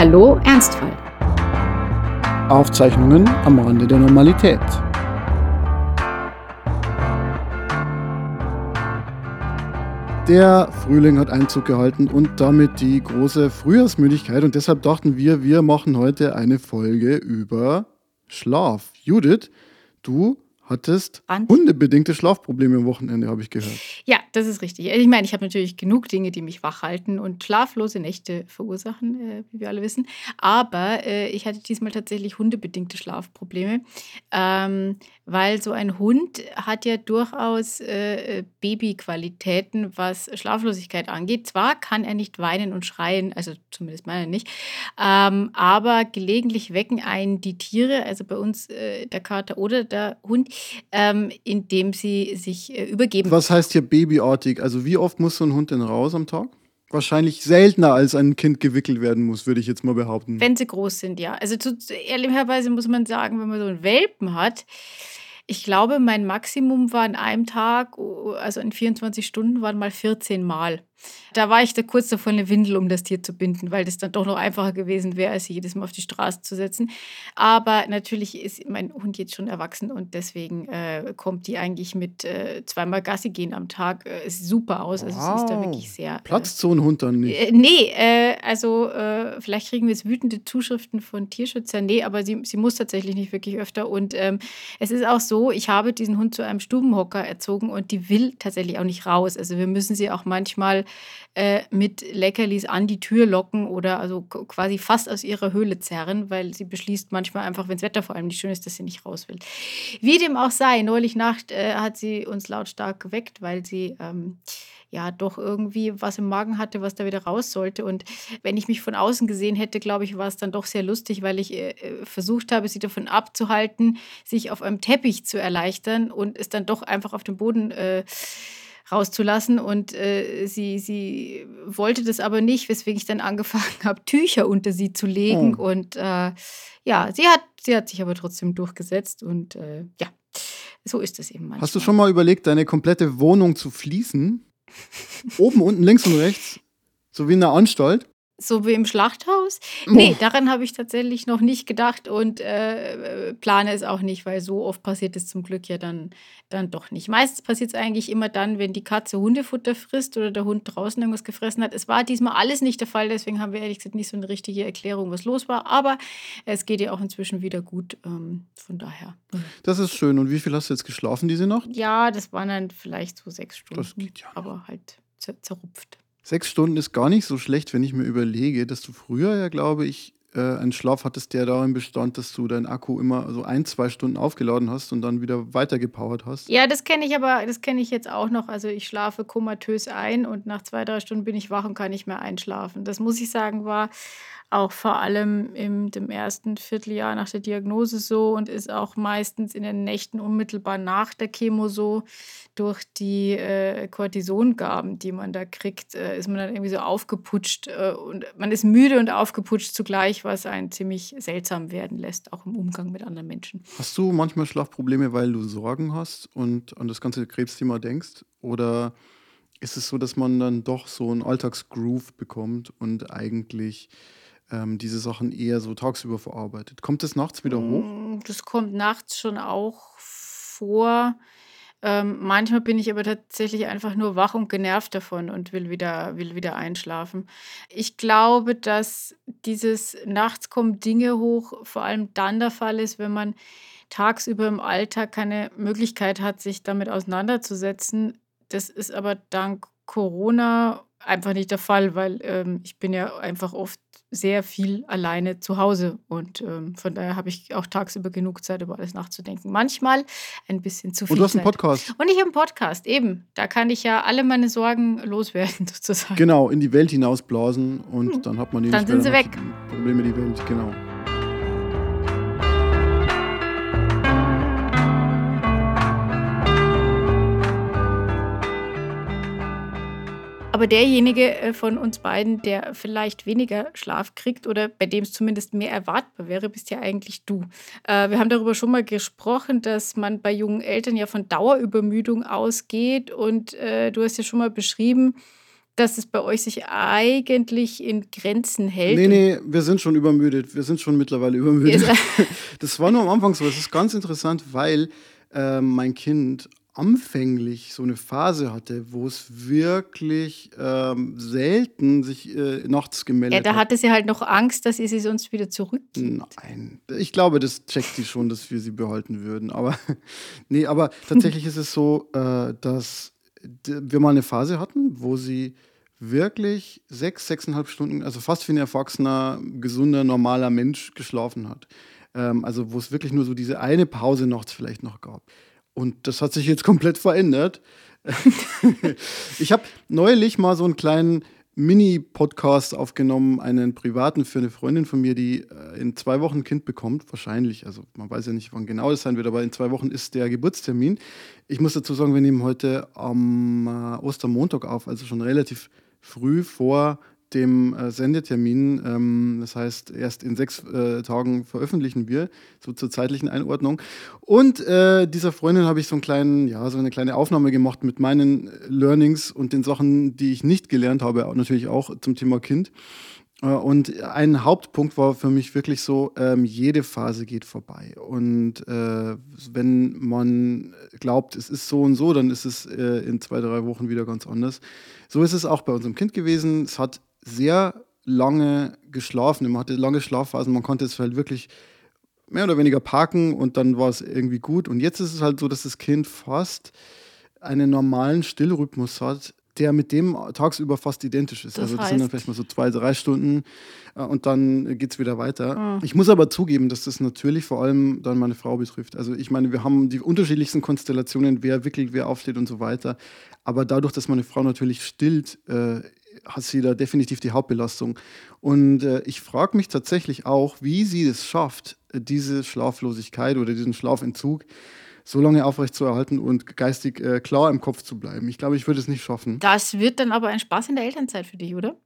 Hallo Ernstfall. Aufzeichnungen am Rande der Normalität. Der Frühling hat Einzug gehalten und damit die große Frühjahrsmüdigkeit und deshalb dachten wir, wir machen heute eine Folge über Schlaf. Judith, du hattest hundebedingte Schlafprobleme am Wochenende, habe ich gehört. Ja, das ist richtig. Ich meine, ich habe natürlich genug Dinge, die mich wach halten und schlaflose Nächte verursachen, äh, wie wir alle wissen. Aber äh, ich hatte diesmal tatsächlich hundebedingte Schlafprobleme, ähm, weil so ein Hund hat ja durchaus äh, äh, Babyqualitäten, was Schlaflosigkeit angeht. Zwar kann er nicht weinen und schreien, also zumindest meiner nicht, ähm, aber gelegentlich wecken einen die Tiere, also bei uns äh, der Kater oder der Hund, ähm, indem sie sich äh, übergeben. Was heißt hier babyartig? Also wie oft muss so ein Hund denn raus am Tag? Wahrscheinlich seltener als ein Kind gewickelt werden muss, würde ich jetzt mal behaupten. Wenn sie groß sind, ja. Also zu, ehrlicherweise muss man sagen, wenn man so einen Welpen hat, ich glaube, mein Maximum war an einem Tag, oh, also in 24 Stunden, waren mal 14 Mal. Da war ich da kurz davor, eine Windel um das Tier zu binden, weil das dann doch noch einfacher gewesen wäre, als sie jedes Mal auf die Straße zu setzen. Aber natürlich ist mein Hund jetzt schon erwachsen und deswegen äh, kommt die eigentlich mit äh, zweimal Gassi gehen am Tag äh, ist super aus. Also sie ist da Wow. wirklich sehr. Äh, Platzt so ein Hund dann nicht? äh, nee, äh, also vielleicht kriegen wir jetzt wütende Zuschriften von Tierschützern. Nee, aber sie, sie muss tatsächlich nicht wirklich öfter. Und ähm, es ist auch so, ich habe diesen Hund zu einem Stubenhocker erzogen und die will tatsächlich auch nicht raus. Also wir müssen sie auch manchmal äh, mit Leckerlis an die Tür locken oder also quasi fast aus ihrer Höhle zerren, weil sie beschließt manchmal einfach, wenn das Wetter vor allem nicht schön ist, dass sie nicht raus will. Wie dem auch sei, neulich Nacht äh, hat sie uns lautstark geweckt, weil sie ähm, ja doch irgendwie was im Magen hatte, was da wieder raus sollte. Und wenn ich mich von außen gesehen hätte, glaube ich, war es dann doch sehr lustig, weil ich äh, äh, versucht habe, sie davon abzuhalten, sich auf einem Teppich zu erleichtern und es dann doch einfach auf dem Boden äh, rauszulassen. Und äh, sie, sie wollte das aber nicht, weswegen ich dann angefangen habe, Tücher unter sie zu legen. Oh. Und äh, ja, sie hat, sie hat sich aber trotzdem durchgesetzt. Und äh, ja, so ist es eben manchmal. Hast du schon mal überlegt, deine komplette Wohnung zu fließen? Oben, unten, links und rechts? So wie in einer Anstalt? So wie im Schlachthaus? Oh. Nee, daran habe ich tatsächlich noch nicht gedacht und äh, plane es auch nicht, weil so oft passiert es zum Glück ja dann, dann doch nicht. Meistens passiert es eigentlich immer dann, wenn die Katze Hundefutter frisst oder der Hund draußen irgendwas gefressen hat. Es war diesmal alles nicht der Fall, deswegen haben wir ehrlich gesagt nicht so eine richtige Erklärung, was los war. Aber es geht ja auch inzwischen wieder gut. Ähm, von daher. Das ist schön. Und wie viel hast du jetzt geschlafen diese Nacht? Ja, das waren dann vielleicht so sechs Stunden. Das geht ja noch. Aber halt zer zerrupft. Sechs Stunden ist gar nicht so schlecht, wenn ich mir überlege, dass du früher ja, glaube ich, äh, einen Schlaf hattest, der darin bestand, dass du deinen Akku immer so ein, zwei Stunden aufgeladen hast und dann wieder weitergepowert hast. Ja, das kenne ich aber, das kenne ich jetzt auch noch. Also ich schlafe komatös ein und nach zwei, drei Stunden bin ich wach und kann nicht mehr einschlafen. Das muss ich sagen, war auch vor allem im dem ersten Vierteljahr nach der Diagnose so und ist auch meistens in den Nächten unmittelbar nach der Chemo so. Durch die äh, Cortisongaben, die man da kriegt, äh, ist man dann irgendwie so aufgeputscht äh, und man ist müde und aufgeputscht zugleich, was einen ziemlich seltsam werden lässt, auch im Umgang mit anderen Menschen. Hast du manchmal Schlafprobleme, weil du Sorgen hast und an das ganze Krebsthema denkst? Oder ist es so, dass man dann doch so einen Alltagsgroove bekommt und eigentlich ähm, diese Sachen eher so tagsüber verarbeitet? Kommt es nachts wieder hoch? Mm, Das kommt nachts schon auch vor. Ähm, manchmal bin ich aber tatsächlich einfach nur wach und genervt davon und will wieder, will wieder einschlafen. Ich glaube, dass dieses nachts kommen Dinge hoch vor allem dann der Fall ist, wenn man tagsüber im Alltag keine Möglichkeit hat, sich damit auseinanderzusetzen. Das ist aber dank Corona einfach nicht der Fall, weil ähm, ich bin ja einfach oft sehr viel alleine zu Hause und ähm, von daher habe ich auch tagsüber genug Zeit, über alles nachzudenken. Manchmal ein bisschen zu viel Und du hast einen Zeit. Podcast. Und ich habe einen Podcast, eben. Da kann ich ja alle meine Sorgen loswerden, sozusagen. Genau, in die Welt hinausblasen und dann hat man die Dann sind sie die Probleme die Welt, genau. Aber derjenige äh, von uns beiden, der vielleicht weniger Schlaf kriegt oder bei dem es zumindest mehr erwartbar wäre, bist ja eigentlich du. Äh, wir haben darüber schon mal gesprochen, dass man bei jungen Eltern ja von Dauerübermüdung ausgeht. Und äh, du hast ja schon mal beschrieben, dass es bei euch sich eigentlich in Grenzen hält. Nee, nee, wir sind schon übermüdet. Wir sind schon mittlerweile übermüdet. das war nur am Anfang so. Es ist ganz interessant, weil äh, mein Kind anfänglich so eine Phase hatte, wo es wirklich ähm, selten sich äh, nachts gemeldet hat. Ja, da hatte sie halt noch Angst, dass ihr sie sonst wieder zurückgibt. Nein, ich glaube, das checkt sie schon, dass wir sie behalten würden. Aber nee, aber tatsächlich ist es so, äh, dass wir mal eine Phase hatten, wo sie wirklich sechs, sechseinhalb Stunden, also fast wie ein erwachsener, gesunder, normaler Mensch geschlafen hat. Ähm, also wo es wirklich nur so diese eine Pause nachts vielleicht noch gab. Und das hat sich jetzt komplett verändert. ich habe neulich mal so einen kleinen Mini-Podcast aufgenommen, einen privaten für eine Freundin von mir, die äh, in zwei Wochen ein Kind bekommt, wahrscheinlich. Also man weiß ja nicht, wann genau das sein wird, aber in zwei Wochen ist der Geburtstermin. Ich muss dazu sagen, wir nehmen heute am äh, Ostermontag auf, also schon relativ früh vor dem äh, Sendetermin. Ähm, das heißt, erst in sechs äh, Tagen veröffentlichen wir, so zur zeitlichen Einordnung. Und äh, dieser Freundin habe ich so, einen kleinen, ja, so eine kleine Aufnahme gemacht mit meinen Learnings und den Sachen, die ich nicht gelernt habe, natürlich auch zum Thema Kind. Äh, und ein Hauptpunkt war für mich wirklich so, ähm, jede Phase geht vorbei. Und äh, wenn man glaubt, es ist so und so, dann ist es äh, in zwei, drei Wochen wieder ganz anders. So ist es auch bei unserem Kind gewesen. Es hat sehr lange geschlafen. Man hatte lange Schlafphasen. Man konnte es halt wirklich mehr oder weniger parken und dann war es irgendwie gut. Und jetzt ist es halt so, dass das Kind fast einen normalen Stillrhythmus hat, der mit dem tagsüber fast identisch ist. Das also das heißt? sind dann vielleicht mal so zwei, drei Stunden äh, und dann geht es wieder weiter. Mhm. Ich muss aber zugeben, dass das natürlich vor allem dann meine Frau betrifft. Also ich meine, wir haben die unterschiedlichsten Konstellationen, wer wickelt, wer aufsteht und so weiter. Aber dadurch, dass meine Frau natürlich stillt, äh, hat sie da definitiv die Hauptbelastung. Und äh, ich frage mich tatsächlich auch, wie sie es schafft, diese Schlaflosigkeit oder diesen Schlafentzug so lange aufrechtzuerhalten und geistig äh, klar im Kopf zu bleiben. Ich glaube, ich würde es nicht schaffen. Das wird dann aber ein Spaß in der Elternzeit für dich, oder?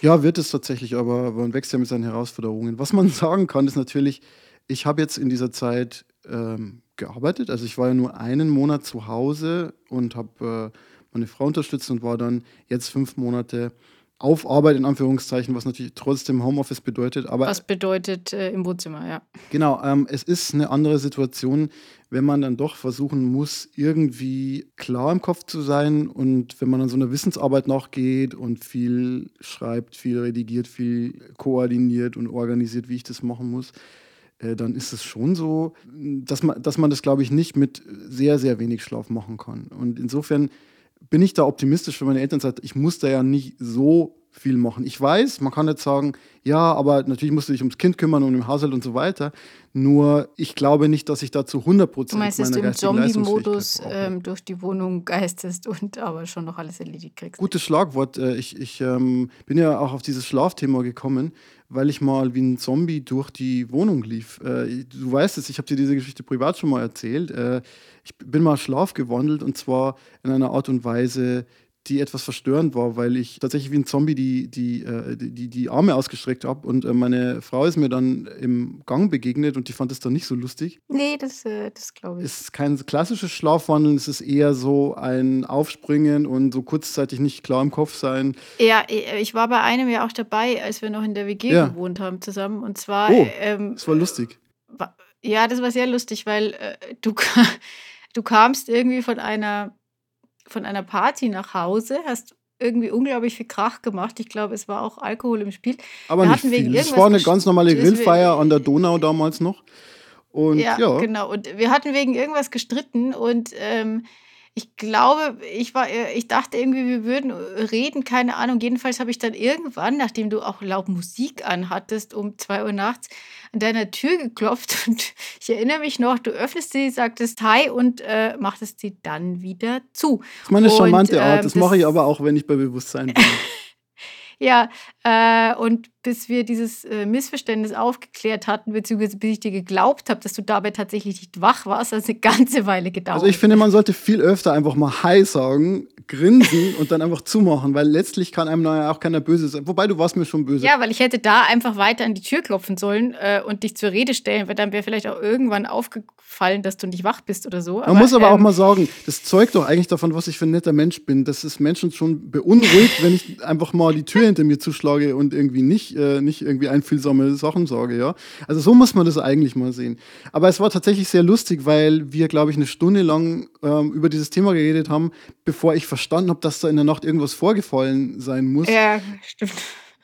Ja, wird es tatsächlich, aber man wächst ja mit seinen Herausforderungen. Was man sagen kann, ist natürlich, ich habe jetzt in dieser Zeit ähm, gearbeitet. Also ich war ja nur einen Monat zu Hause und habe äh, meine Frau unterstützt und war dann jetzt fünf Monate auf Arbeit in Anführungszeichen, was natürlich trotzdem Homeoffice bedeutet. Aber was bedeutet äh, im Wohnzimmer, ja. Genau, ähm, es ist eine andere Situation, wenn man dann doch versuchen muss, irgendwie klar im Kopf zu sein und wenn man an so einer Wissensarbeit nachgeht und viel schreibt, viel redigiert, viel koordiniert und organisiert, wie ich das machen muss, äh, dann ist es schon so, dass man, dass man das, glaube ich, nicht mit sehr, sehr wenig Schlaf machen kann. Und insofern bin ich da optimistisch für meine Elternzeit. Ich muss da ja nicht so viel machen. Ich weiß, man kann jetzt sagen, ja, aber natürlich musst du dich ums Kind kümmern und im Haushalt und so weiter. Nur ich glaube nicht, dass ich da zu 100 Prozent Du meinst, dass du im Zombie-Modus ähm, durch die Wohnung geistest und aber schon noch alles erledigt kriegst. Gutes Schlagwort. Äh, ich, ich ähm, bin ja auch auf dieses Schlafthema gekommen, weil ich mal wie ein Zombie durch die Wohnung lief. Äh, du weißt es, ich habe dir diese Geschichte privat schon mal erzählt. Äh, ich bin mal schlafgewandelt und zwar in einer Art und Weise, die etwas verstörend war, weil ich tatsächlich wie ein Zombie die, die, äh, die, die Arme ausgestreckt habe und äh, meine Frau ist mir dann im Gang begegnet und die fand es dann nicht so lustig. Nee, das, äh, das glaube ich. Es ist kein klassisches Schlafwandeln, es ist eher so ein Aufspringen und so kurzzeitig nicht klar im Kopf sein. Ja, ich war bei einem ja auch dabei, als wir noch in der WG ja. gewohnt haben zusammen und zwar. Oh, ähm, das war lustig. Ja, das war sehr lustig, weil äh, du, du kamst irgendwie von einer von einer Party nach Hause, hast irgendwie unglaublich viel Krach gemacht. Ich glaube, es war auch Alkohol im Spiel. Aber wir nicht viel. Es war eine ganz normale Grillfeier an der Donau damals noch. Und, ja, ja, genau. Und wir hatten wegen irgendwas gestritten und ähm, ich glaube, ich war, ich dachte irgendwie, wir würden reden, keine Ahnung. Jedenfalls habe ich dann irgendwann, nachdem du auch laut Musik anhattest, um zwei Uhr nachts, an deiner Tür geklopft und ich erinnere mich noch, du öffnest sie, sagtest Hi und äh, machtest sie dann wieder zu. Das ist meine charmante und, Art, ähm, das, das mache ich aber auch, wenn ich bei Bewusstsein bin. ja, Äh, und bis wir dieses äh, Missverständnis aufgeklärt hatten, beziehungsweise bis ich dir geglaubt habe, dass du dabei tatsächlich nicht wach warst, hat es eine ganze Weile gedauert. Also ich finde, man sollte viel öfter einfach mal Hi sagen, grinsen und dann einfach zumachen, weil letztlich kann einem ja auch keiner böse sein. Wobei du warst mir schon böse. Ja, weil ich hätte da einfach weiter an die Tür klopfen sollen äh, und dich zur Rede stellen, weil dann wäre vielleicht auch irgendwann aufgefallen, dass du nicht wach bist oder so. Man muss aber ähm, auch mal sagen, das zeugt doch eigentlich davon, was ich für ein netter Mensch bin. Das ist Menschen schon beunruhigt, wenn ich einfach mal die Tür hinter mir zuschlage und irgendwie nicht, äh, nicht irgendwie einfühlsame Sachen sage, ja. Also so muss man das eigentlich mal sehen. Aber es war tatsächlich sehr lustig, weil wir, glaube ich, eine Stunde lang ähm, über dieses Thema geredet haben, bevor ich verstanden habe, dass da in der Nacht irgendwas vorgefallen sein muss. Ja, stimmt.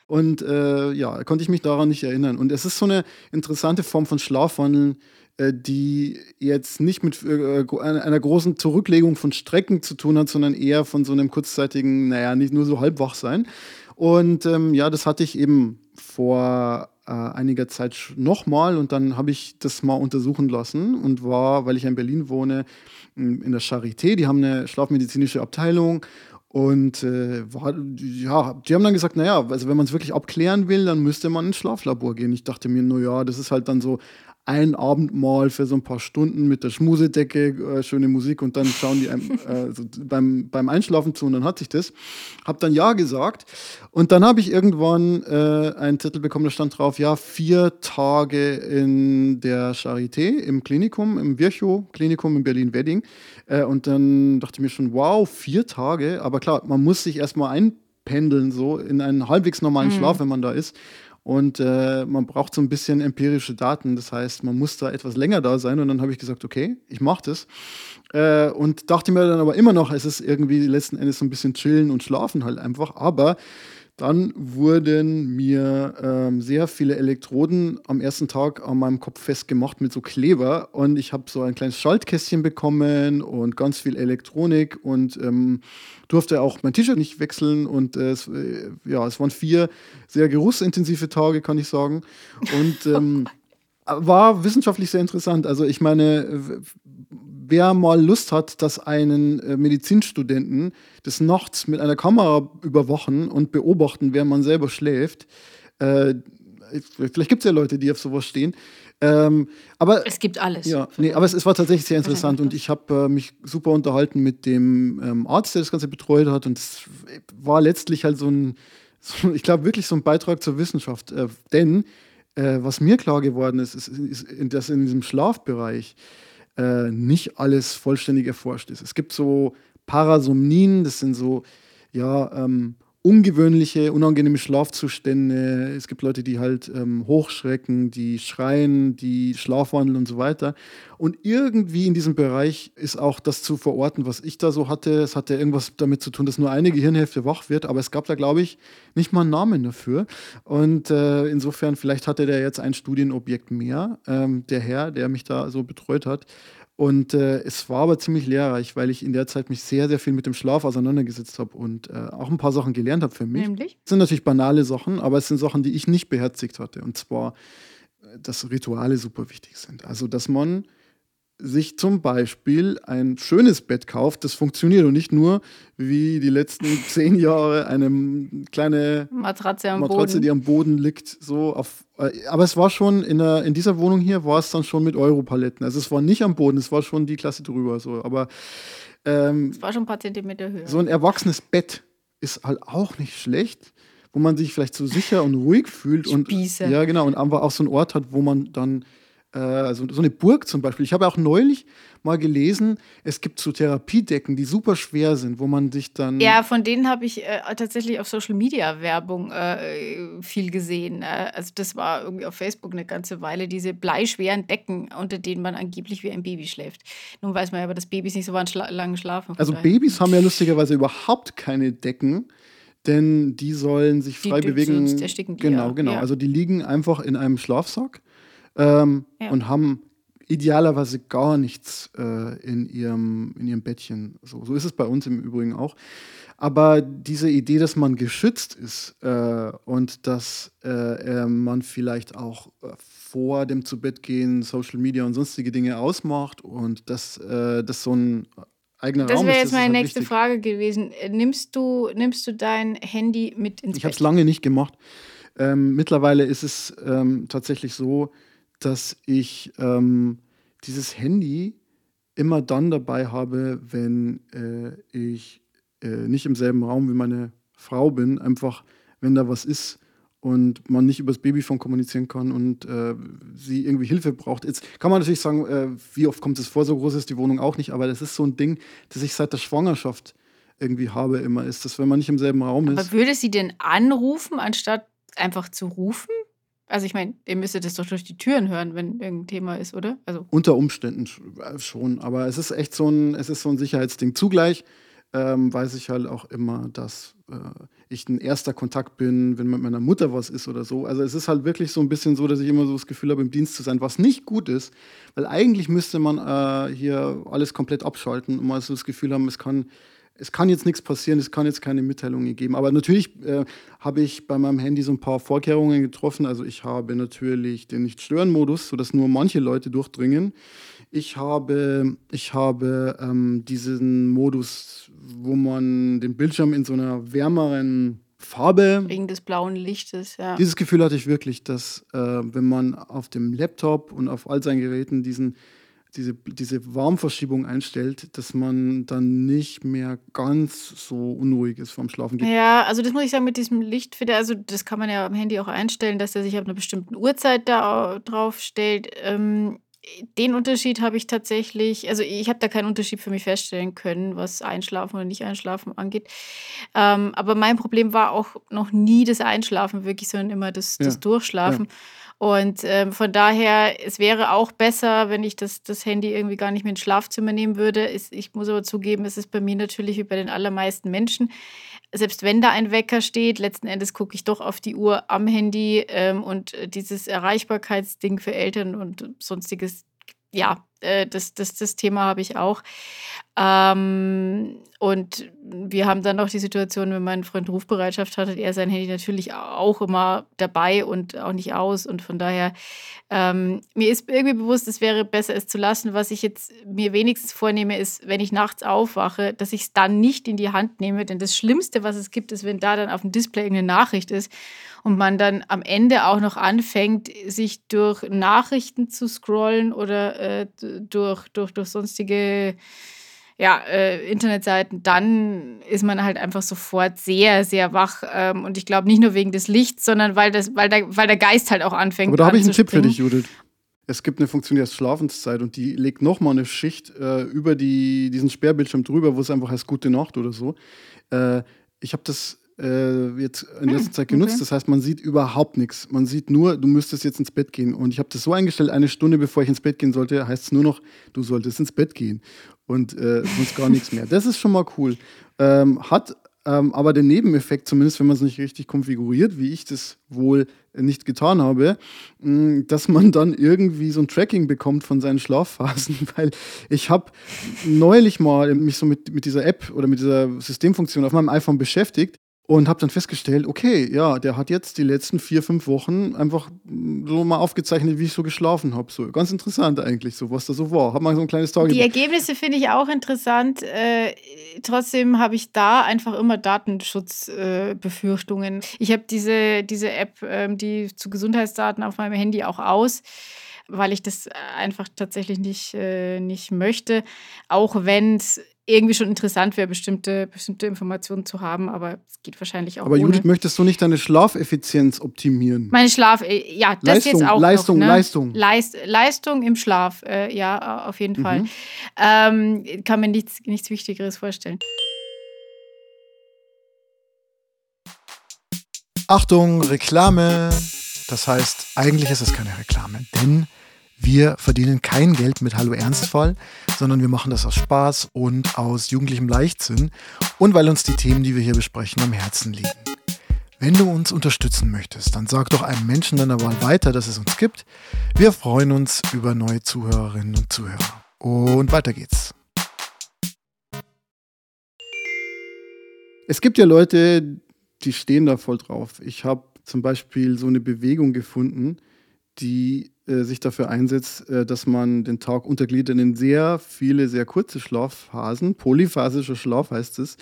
Und äh, ja, konnte ich mich daran nicht erinnern. Und es ist so eine interessante Form von Schlafwandeln, äh, die jetzt nicht mit äh, einer großen Zurücklegung von Strecken zu tun hat, sondern eher von so einem kurzzeitigen, naja, nicht nur so halbwach sein. Und ähm, ja, das hatte ich eben vor äh, einiger Zeit nochmal und dann habe ich das mal untersuchen lassen und war, weil ich in Berlin wohne, in der Charité, die haben eine schlafmedizinische Abteilung und äh, war, ja, die haben dann gesagt, naja, also wenn man es wirklich abklären will, dann müsste man ins Schlaflabor gehen. Ich dachte mir, naja, das ist halt dann so ein Abendmahl für so ein paar Stunden mit der Schmusedecke, äh, schöne Musik und dann schauen die einem, äh, so beim, beim Einschlafen zu und dann hatte ich das. Hab dann Ja gesagt und dann habe ich irgendwann äh, einen Zettel bekommen, da stand drauf, ja, vier Tage in der Charité im Klinikum, im Virchow-Klinikum in Berlin-Wedding. Äh, und dann dachte ich mir schon, wow, vier Tage, aber klar, man muss sich erstmal einpendeln, so in einen halbwegs normalen mhm. Schlaf, wenn man da ist. Und äh, man braucht so ein bisschen empirische Daten. Das heißt, man muss da etwas länger da sein. Und dann habe ich gesagt, okay, ich mache das. Äh, und dachte mir dann aber immer noch, es ist irgendwie letzten Endes so ein bisschen chillen und schlafen halt einfach. Aber dann wurden mir ähm, sehr viele Elektroden am ersten Tag an meinem Kopf festgemacht mit so Kleber und ich habe so ein kleines Schaltkästchen bekommen und ganz viel Elektronik und ähm, durfte auch mein T-Shirt nicht wechseln und äh, es, äh, ja, es waren vier sehr geruchsintensive Tage, kann ich sagen. Und ähm, war wissenschaftlich sehr interessant. Also ich meine, wer mal Lust hat, dass einen äh, Medizinstudenten des Nachts mit einer Kamera überwachen und beobachten, während man selber schläft, äh, vielleicht gibt es ja Leute, die auf sowas stehen. Ähm, aber es gibt alles. Ja, nee, aber es, es war tatsächlich sehr interessant und ich habe äh, mich super unterhalten mit dem ähm, Arzt, der das Ganze betreut hat und es war letztlich halt so ein, so, ich glaube wirklich so ein Beitrag zur Wissenschaft, äh, denn äh, was mir klar geworden ist, ist, ist, dass in diesem Schlafbereich äh, nicht alles vollständig erforscht ist. Es gibt so Parasomnien, das sind so, ja, ähm, ungewöhnliche, unangenehme Schlafzustände. Es gibt Leute, die halt ähm, hochschrecken, die schreien, die schlafwandeln und so weiter. Und irgendwie in diesem Bereich ist auch das zu verorten, was ich da so hatte. Es hatte irgendwas damit zu tun, dass nur eine Gehirnhälfte wach wird, aber es gab da, glaube ich, nicht mal einen Namen dafür. Und äh, insofern, vielleicht hatte der jetzt ein Studienobjekt mehr, ähm, der Herr, der mich da so betreut hat. Und äh, es war aber ziemlich lehrreich, weil ich in der Zeit mich sehr, sehr viel mit dem Schlaf auseinandergesetzt habe und äh, auch ein paar Sachen gelernt habe für mich. Nämlich? Das sind natürlich banale Sachen, aber es sind Sachen, die ich nicht beherzigt hatte. Und zwar, äh, dass Rituale super wichtig sind. Also, dass man sich zum Beispiel ein schönes Bett kauft, das funktioniert und nicht nur wie die letzten zehn Jahre eine kleine Matratze, am Matratze Boden. die am Boden liegt. So auf, äh, aber es war schon in, der, in dieser Wohnung hier war es dann schon mit Europaletten. Also es war nicht am Boden, es war schon die Klasse drüber. So. Aber ähm, es war schon ein paar Zentimeter höher. So ein erwachsenes Bett ist halt auch nicht schlecht wo man sich vielleicht so sicher und ruhig fühlt Spieße. und ja genau und einfach auch so einen Ort hat, wo man dann also so eine Burg zum Beispiel. Ich habe auch neulich mal gelesen, es gibt so Therapiedecken, die super schwer sind, wo man sich dann. Ja, von denen habe ich äh, tatsächlich auf Social Media Werbung äh, viel gesehen. Äh, also das war irgendwie auf Facebook eine ganze Weile, diese bleischweren Decken, unter denen man angeblich wie ein Baby schläft. Nun weiß man ja aber, dass Babys nicht so schla lange schlafen. Also Babys haben ja lustigerweise überhaupt keine Decken denn die sollen sich frei die bewegen. Sonst ersticken die genau, genau. Ja. Also die liegen einfach in einem Schlafsack ähm, ja. und haben idealerweise gar nichts äh, in, ihrem, in ihrem Bettchen. So, so ist es bei uns im Übrigen auch. Aber diese Idee, dass man geschützt ist äh, und dass äh, äh man vielleicht auch äh, vor dem Zubettgehen Social Media und sonstige Dinge ausmacht und dass das so ein eigener Das Raum wäre ist. jetzt meine halt nächste wichtig. Frage gewesen. Äh, Nimmst du, nimmst du dein Handy mit ins Ich habe es Bett? lange nicht gemacht. Ähm, mittlerweile ist es ähm, tatsächlich so, dass ich ähm, dieses Handy immer dann dabei habe, wenn äh, ich äh, nicht im selben Raum wie meine Frau bin. Einfach, wenn da was ist und man nicht übers Babyphone kommunizieren kann und äh, sie irgendwie Hilfe braucht. Jetzt kann man natürlich sagen, äh, wie oft kommt es vor, so groß ist die Wohnung auch nicht, aber das ist so ein Ding, das ich seit der Schwangerschaft irgendwie habe immer, ist, dass wenn man nicht im selben Raum ist. Aber würde sie denn anrufen, anstatt einfach zu rufen? Also ich meine, ihr müsstet das doch durch die Türen hören, wenn irgendein Thema ist, oder? Also Unter Umständen äh, schon, aber es ist echt so ein, es ist so ein Sicherheitsding. Zugleich ähm, weiß ich halt auch immer, dass äh, ich ein erster Kontakt bin, wenn mit meiner Mutter was ist oder so. Also es ist halt wirklich so ein bisschen so, dass ich immer so das Gefühl habe, im Dienst zu sein, was nicht gut ist, weil eigentlich müsste man äh, hier alles komplett abschalten und mal so das Gefühl haben, es kann es kann jetzt nichts passieren, es kann jetzt keine Mitteilungen geben. Aber natürlich äh, habe ich bei meinem Handy so ein paar Vorkehrungen getroffen. Also ich habe natürlich den Nicht-Stören-Modus, sodass nur manche Leute durchdringen. Ich habe, ich habe ähm, diesen Modus, wo man den Bildschirm in so einer wärmeren Farbe wegen des blauen Lichtes, ja. dieses Gefühl hatte ich wirklich, dass äh, wenn man auf dem Laptop und auf all seinen Geräten diesen, diese, diese Warmverschiebung einstellt, dass man dann nicht mehr ganz so unruhig ist vorm Schlafen. Ja, also das muss ich sagen mit diesem Lichtfilter, also das kann man ja am Handy auch einstellen, dass er sich ab einer bestimmten Uhrzeit da drauf stellt. Ähm, den Unterschied habe ich tatsächlich, also ich habe da keinen Unterschied für mich feststellen können, was Einschlafen oder nicht Einschlafen angeht. Ähm, aber mein Problem war auch noch nie das Einschlafen wirklich, sondern immer das, das Ja, Durchschlafen. Und ähm, von daher, es wäre auch besser, wenn ich das, das Handy irgendwie gar nicht mehr ins Schlafzimmer nehmen würde. Ich muss aber zugeben, es ist bei mir natürlich wie bei den allermeisten Menschen. Selbst wenn da ein Wecker steht, letzten Endes gucke ich doch auf die Uhr am Handy ähm, und äh, dieses Erreichbarkeitsding für Eltern und sonstiges, ja, äh, das, das, das Thema habe ich auch. Ähm, und wir haben dann noch die Situation, wenn mein Freund Rufbereitschaft hat, hat er sein Handy natürlich auch immer dabei und auch nicht aus. Und von daher, ähm, mir ist irgendwie bewusst, es wäre besser, es zu lassen. Was ich jetzt mir wenigstens vornehme, ist, wenn ich nachts aufwache, dass ich es dann nicht in die Hand nehme. Denn das Schlimmste, was es gibt, ist, wenn da dann auf dem Display irgendeine Nachricht ist und man dann am Ende auch noch anfängt, sich durch Nachrichten zu scrollen oder äh, durch, durch, durch sonstige ja, äh, Internetseiten, dann ist man halt einfach sofort sehr, sehr wach. Ähm, und ich glaube nicht nur wegen des Lichts, sondern weil, das, weil, der, weil der Geist halt auch anfängt. Aber da habe ich einen Tipp für dich, Judith. Es gibt eine Funktion, die heißt Schlafenszeit und die legt nochmal eine Schicht äh, über die, diesen Sperrbildschirm drüber, wo es einfach heißt Gute Nacht oder so. Äh, ich habe das äh, jetzt in letzter Zeit genutzt. okay. Das heißt, man sieht überhaupt nichts. Man sieht nur, du müsstest jetzt ins Bett gehen. Und ich habe das so eingestellt, eine Stunde bevor ich ins Bett gehen sollte, heißt es nur noch, du solltest ins Bett gehen. Und äh, sonst gar nichts mehr. Das ist schon mal cool. Ähm, hat ähm, aber den Nebeneffekt, zumindest wenn man es nicht richtig konfiguriert, wie ich das wohl nicht getan habe, mh, dass man dann irgendwie so ein Tracking bekommt von seinen Schlafphasen, weil ich habe neulich mal mich so mit, mit dieser App oder mit dieser Systemfunktion auf meinem iPhone beschäftigt und habe dann festgestellt, okay, ja, der hat jetzt die letzten vier, fünf Wochen einfach so mal aufgezeichnet, wie ich so geschlafen habe. So ganz interessant eigentlich, so was da so war. Hab mal so ein kleines Die Tagebuch. Ergebnisse finde ich auch interessant. Äh, trotzdem habe ich da einfach immer Datenschutzbefürchtungen. Äh, ich habe diese, diese App, ähm, die zu Gesundheitsdaten auf meinem Handy auch aus, weil ich das einfach tatsächlich nicht, äh, nicht möchte. Auch wenn es irgendwie schon interessant wäre, bestimmte, bestimmte Informationen zu haben, aber es geht wahrscheinlich auch Aber ohne. Judith, möchtest du nicht deine Schlafeffizienz optimieren? Meine Schlaf, äh, ja, das Leistung, jetzt auch Leistung, noch, ne? Leistung. Leist, Leistung im Schlaf, äh, ja, auf jeden Fall. Mhm. Ähm, kann mir nichts, nichts Wichtigeres vorstellen. Achtung, Reklame. Das heißt, eigentlich ist es keine Reklame, denn wir verdienen kein Geld mit Hallo Ernstfall, sondern wir machen das aus Spaß und aus jugendlichem Leichtsinn und weil uns die Themen, die wir hier besprechen, am Herzen liegen. Wenn du uns unterstützen möchtest, dann sag doch einem Menschen deiner Wahl weiter, dass es uns gibt. Wir freuen uns über neue Zuhörerinnen und Zuhörer. Und weiter geht's. Es gibt ja Leute, die stehen da voll drauf. Ich habe zum Beispiel so eine Bewegung gefunden, die äh, sich dafür einsetzt, äh, dass man den Tag untergliedert in sehr viele, sehr kurze Schlafphasen. Polyphasischer Schlaf heißt es.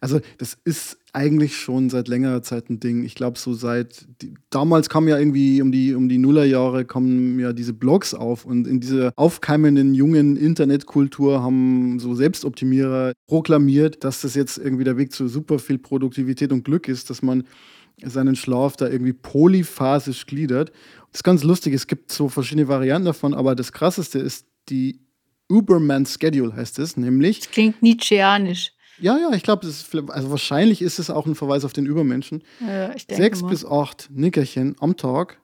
Also das ist eigentlich schon seit längerer Zeit ein Ding. Ich glaube, so seit die, damals kam ja irgendwie um die um die Nullerjahre kommen ja diese Blogs auf und in dieser aufkeimenden jungen Internetkultur haben so Selbstoptimierer proklamiert, dass das jetzt irgendwie der Weg zu super viel Produktivität und Glück ist, dass man seinen Schlaf da irgendwie polyphasisch gliedert. Das ist ganz lustig, es gibt so verschiedene Varianten davon, aber das krasseste ist die Uberman Schedule heißt es, nämlich. Das klingt Nietzscheanisch. Ja, ja, ich glaube, also wahrscheinlich ist es auch ein Verweis auf den Übermenschen. Ja, Sechs mal. bis acht Nickerchen am Tag,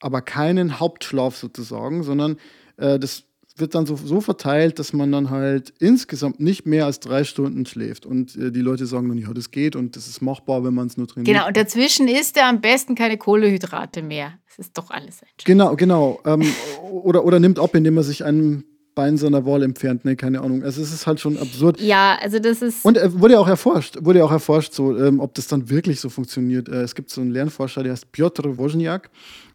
aber keinen Hauptschlaf sozusagen, sondern äh, das wird dann so, so verteilt, dass man dann halt insgesamt nicht mehr als drei Stunden schläft. Und äh, die Leute sagen dann, ja, das geht und das ist machbar, wenn man es nur trainiert. Genau, und dazwischen isst er am besten keine Kohlehydrate mehr. Das ist doch alles ein Genau, genau. Ähm, oder, oder nimmt ab, indem er sich einen Bein seiner Wall entfernt. Nee, keine Ahnung. Also es ist halt schon absurd. Ja, also das ist. Und äh, wurde ja auch erforscht, wurde ja auch erforscht, so, ähm, ob das dann wirklich so funktioniert. Äh, es gibt so einen Lernforscher, der heißt Piotr Wozniak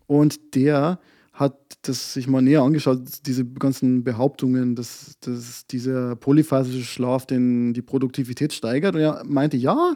und der hat das sich mal näher angeschaut, diese ganzen Behauptungen, dass, dass dieser polyphasische Schlaf den, die Produktivität steigert. Und er meinte, ja,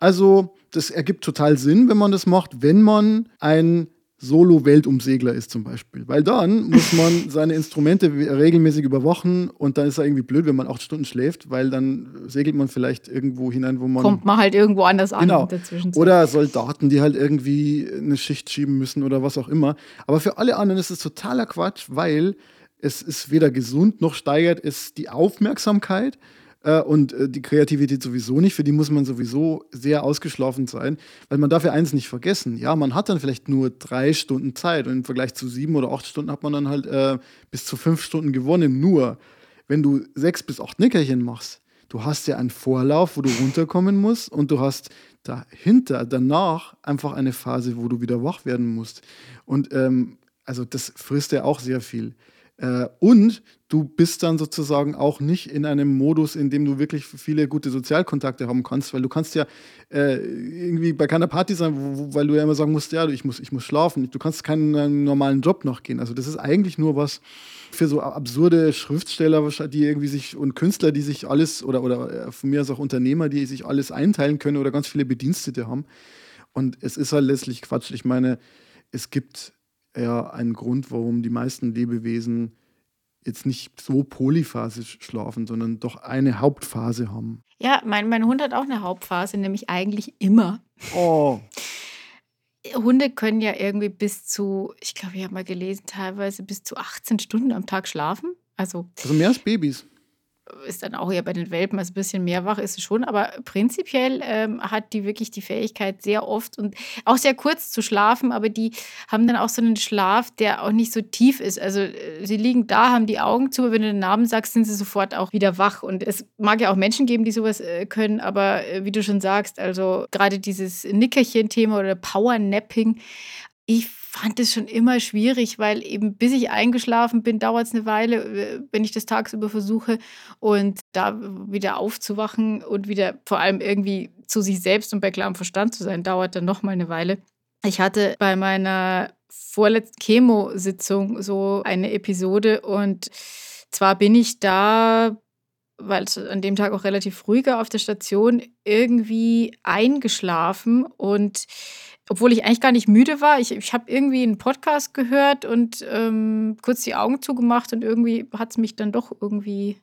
also das ergibt total Sinn, wenn man das macht, wenn man ein Solo-Weltumsegler ist zum Beispiel. Weil dann muss man seine Instrumente regelmäßig überwachen und dann ist er irgendwie blöd, wenn man acht Stunden schläft, weil dann segelt man vielleicht irgendwo hinein, wo man. Kommt man halt irgendwo anders an genau. Oder Soldaten, die halt irgendwie eine Schicht schieben müssen oder was auch immer. Aber für alle anderen ist es totaler Quatsch, weil es ist weder gesund noch steigert es die Aufmerksamkeit äh, und äh, die Kreativität sowieso nicht, für die muss man sowieso sehr ausgeschlafen sein, weil man darf ja eins nicht vergessen. Ja, man hat dann vielleicht nur drei Stunden Zeit und im Vergleich zu sieben oder acht Stunden hat man dann halt äh, bis zu fünf Stunden gewonnen. Nur, wenn du sechs bis acht Nickerchen machst, du hast ja einen Vorlauf, wo du runterkommen musst und du hast dahinter, danach einfach eine Phase, wo du wieder wach werden musst. Und ähm, also das frisst ja auch sehr viel. Äh, und du bist dann sozusagen auch nicht in einem Modus, in dem du wirklich viele gute Sozialkontakte haben kannst, weil du kannst ja äh, irgendwie bei keiner Party sein, wo, weil du ja immer sagen musst, ja, ich muss, ich muss schlafen. Du kannst keinen äh, normalen Job noch gehen. Also das ist eigentlich nur was für so absurde Schriftsteller, die irgendwie sich und Künstler, die sich alles oder, oder äh, von mir aus auch Unternehmer, die sich alles einteilen können oder ganz viele Bedienstete haben. Und es ist halt letztlich Quatsch. Ich meine, es gibt ja ein Grund, warum die meisten Lebewesen jetzt nicht so polyphasisch schlafen, sondern doch eine Hauptphase haben. Ja, mein, mein Hund hat auch eine Hauptphase, nämlich eigentlich immer. Oh. Hunde können ja irgendwie bis zu, ich glaube, ich habe mal gelesen, teilweise bis zu 18 Stunden am Tag schlafen. Also, also mehr als Babys ist dann auch eher bei den Welpen also ein bisschen mehr wach ist es schon, aber prinzipiell ähm, hat die wirklich die Fähigkeit sehr oft und auch sehr kurz zu schlafen, aber die haben dann auch so einen Schlaf, der auch nicht so tief ist. Also äh, sie liegen da, haben die Augen zu, wenn du den Namen sagst, sind sie sofort auch wieder wach. Und es mag ja auch Menschen geben, die sowas äh, können, aber äh, wie du schon sagst, also gerade dieses Nickerchen-Thema oder Powernapping, ich fand es schon immer schwierig, weil eben bis ich eingeschlafen bin, dauert es eine Weile, wenn ich das tagsüber versuche. Und da wieder aufzuwachen und wieder vor allem irgendwie zu sich selbst und bei klarem Verstand zu sein, dauert dann nochmal eine Weile. Ich hatte bei meiner vorletzten Chemo-Sitzung so eine Episode und zwar bin ich da weil es an dem Tag auch relativ ruhiger auf der Station irgendwie eingeschlafen und obwohl ich eigentlich gar nicht müde war. Ich, ich habe irgendwie einen Podcast gehört und ähm, kurz die Augen zugemacht und irgendwie hat es mich dann doch irgendwie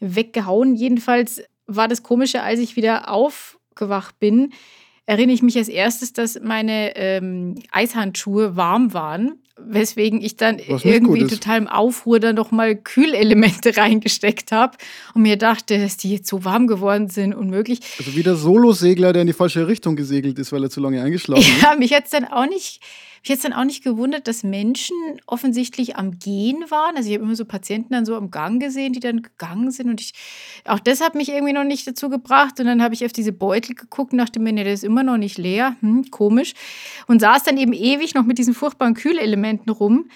weggehauen. Jedenfalls war das Komische, als ich wieder aufgewacht bin, erinnere ich mich als erstes, dass meine ähm, Eishandschuhe warm waren weswegen ich dann irgendwie total im Aufruhr dann nochmal Kühlelemente reingesteckt habe und mir dachte, dass die jetzt so warm geworden sind, unmöglich. Also wie der Solosegler, der in die falsche Richtung gesegelt ist, weil er zu lange eingeschlafen ist. Ja, mich jetzt dann auch nicht mich jetzt dann auch nicht gewundert, dass Menschen offensichtlich am Gehen waren. Also ich habe immer so Patienten dann so am Gang gesehen, die dann gegangen sind. Und ich, auch das hat mich irgendwie noch nicht dazu gebracht. Und dann habe ich auf diese Beutel geguckt und dachte mir, nee, der ist immer noch nicht leer. Hm, komisch. Und saß dann eben ewig noch mit diesen furchtbaren Kühlelementen rum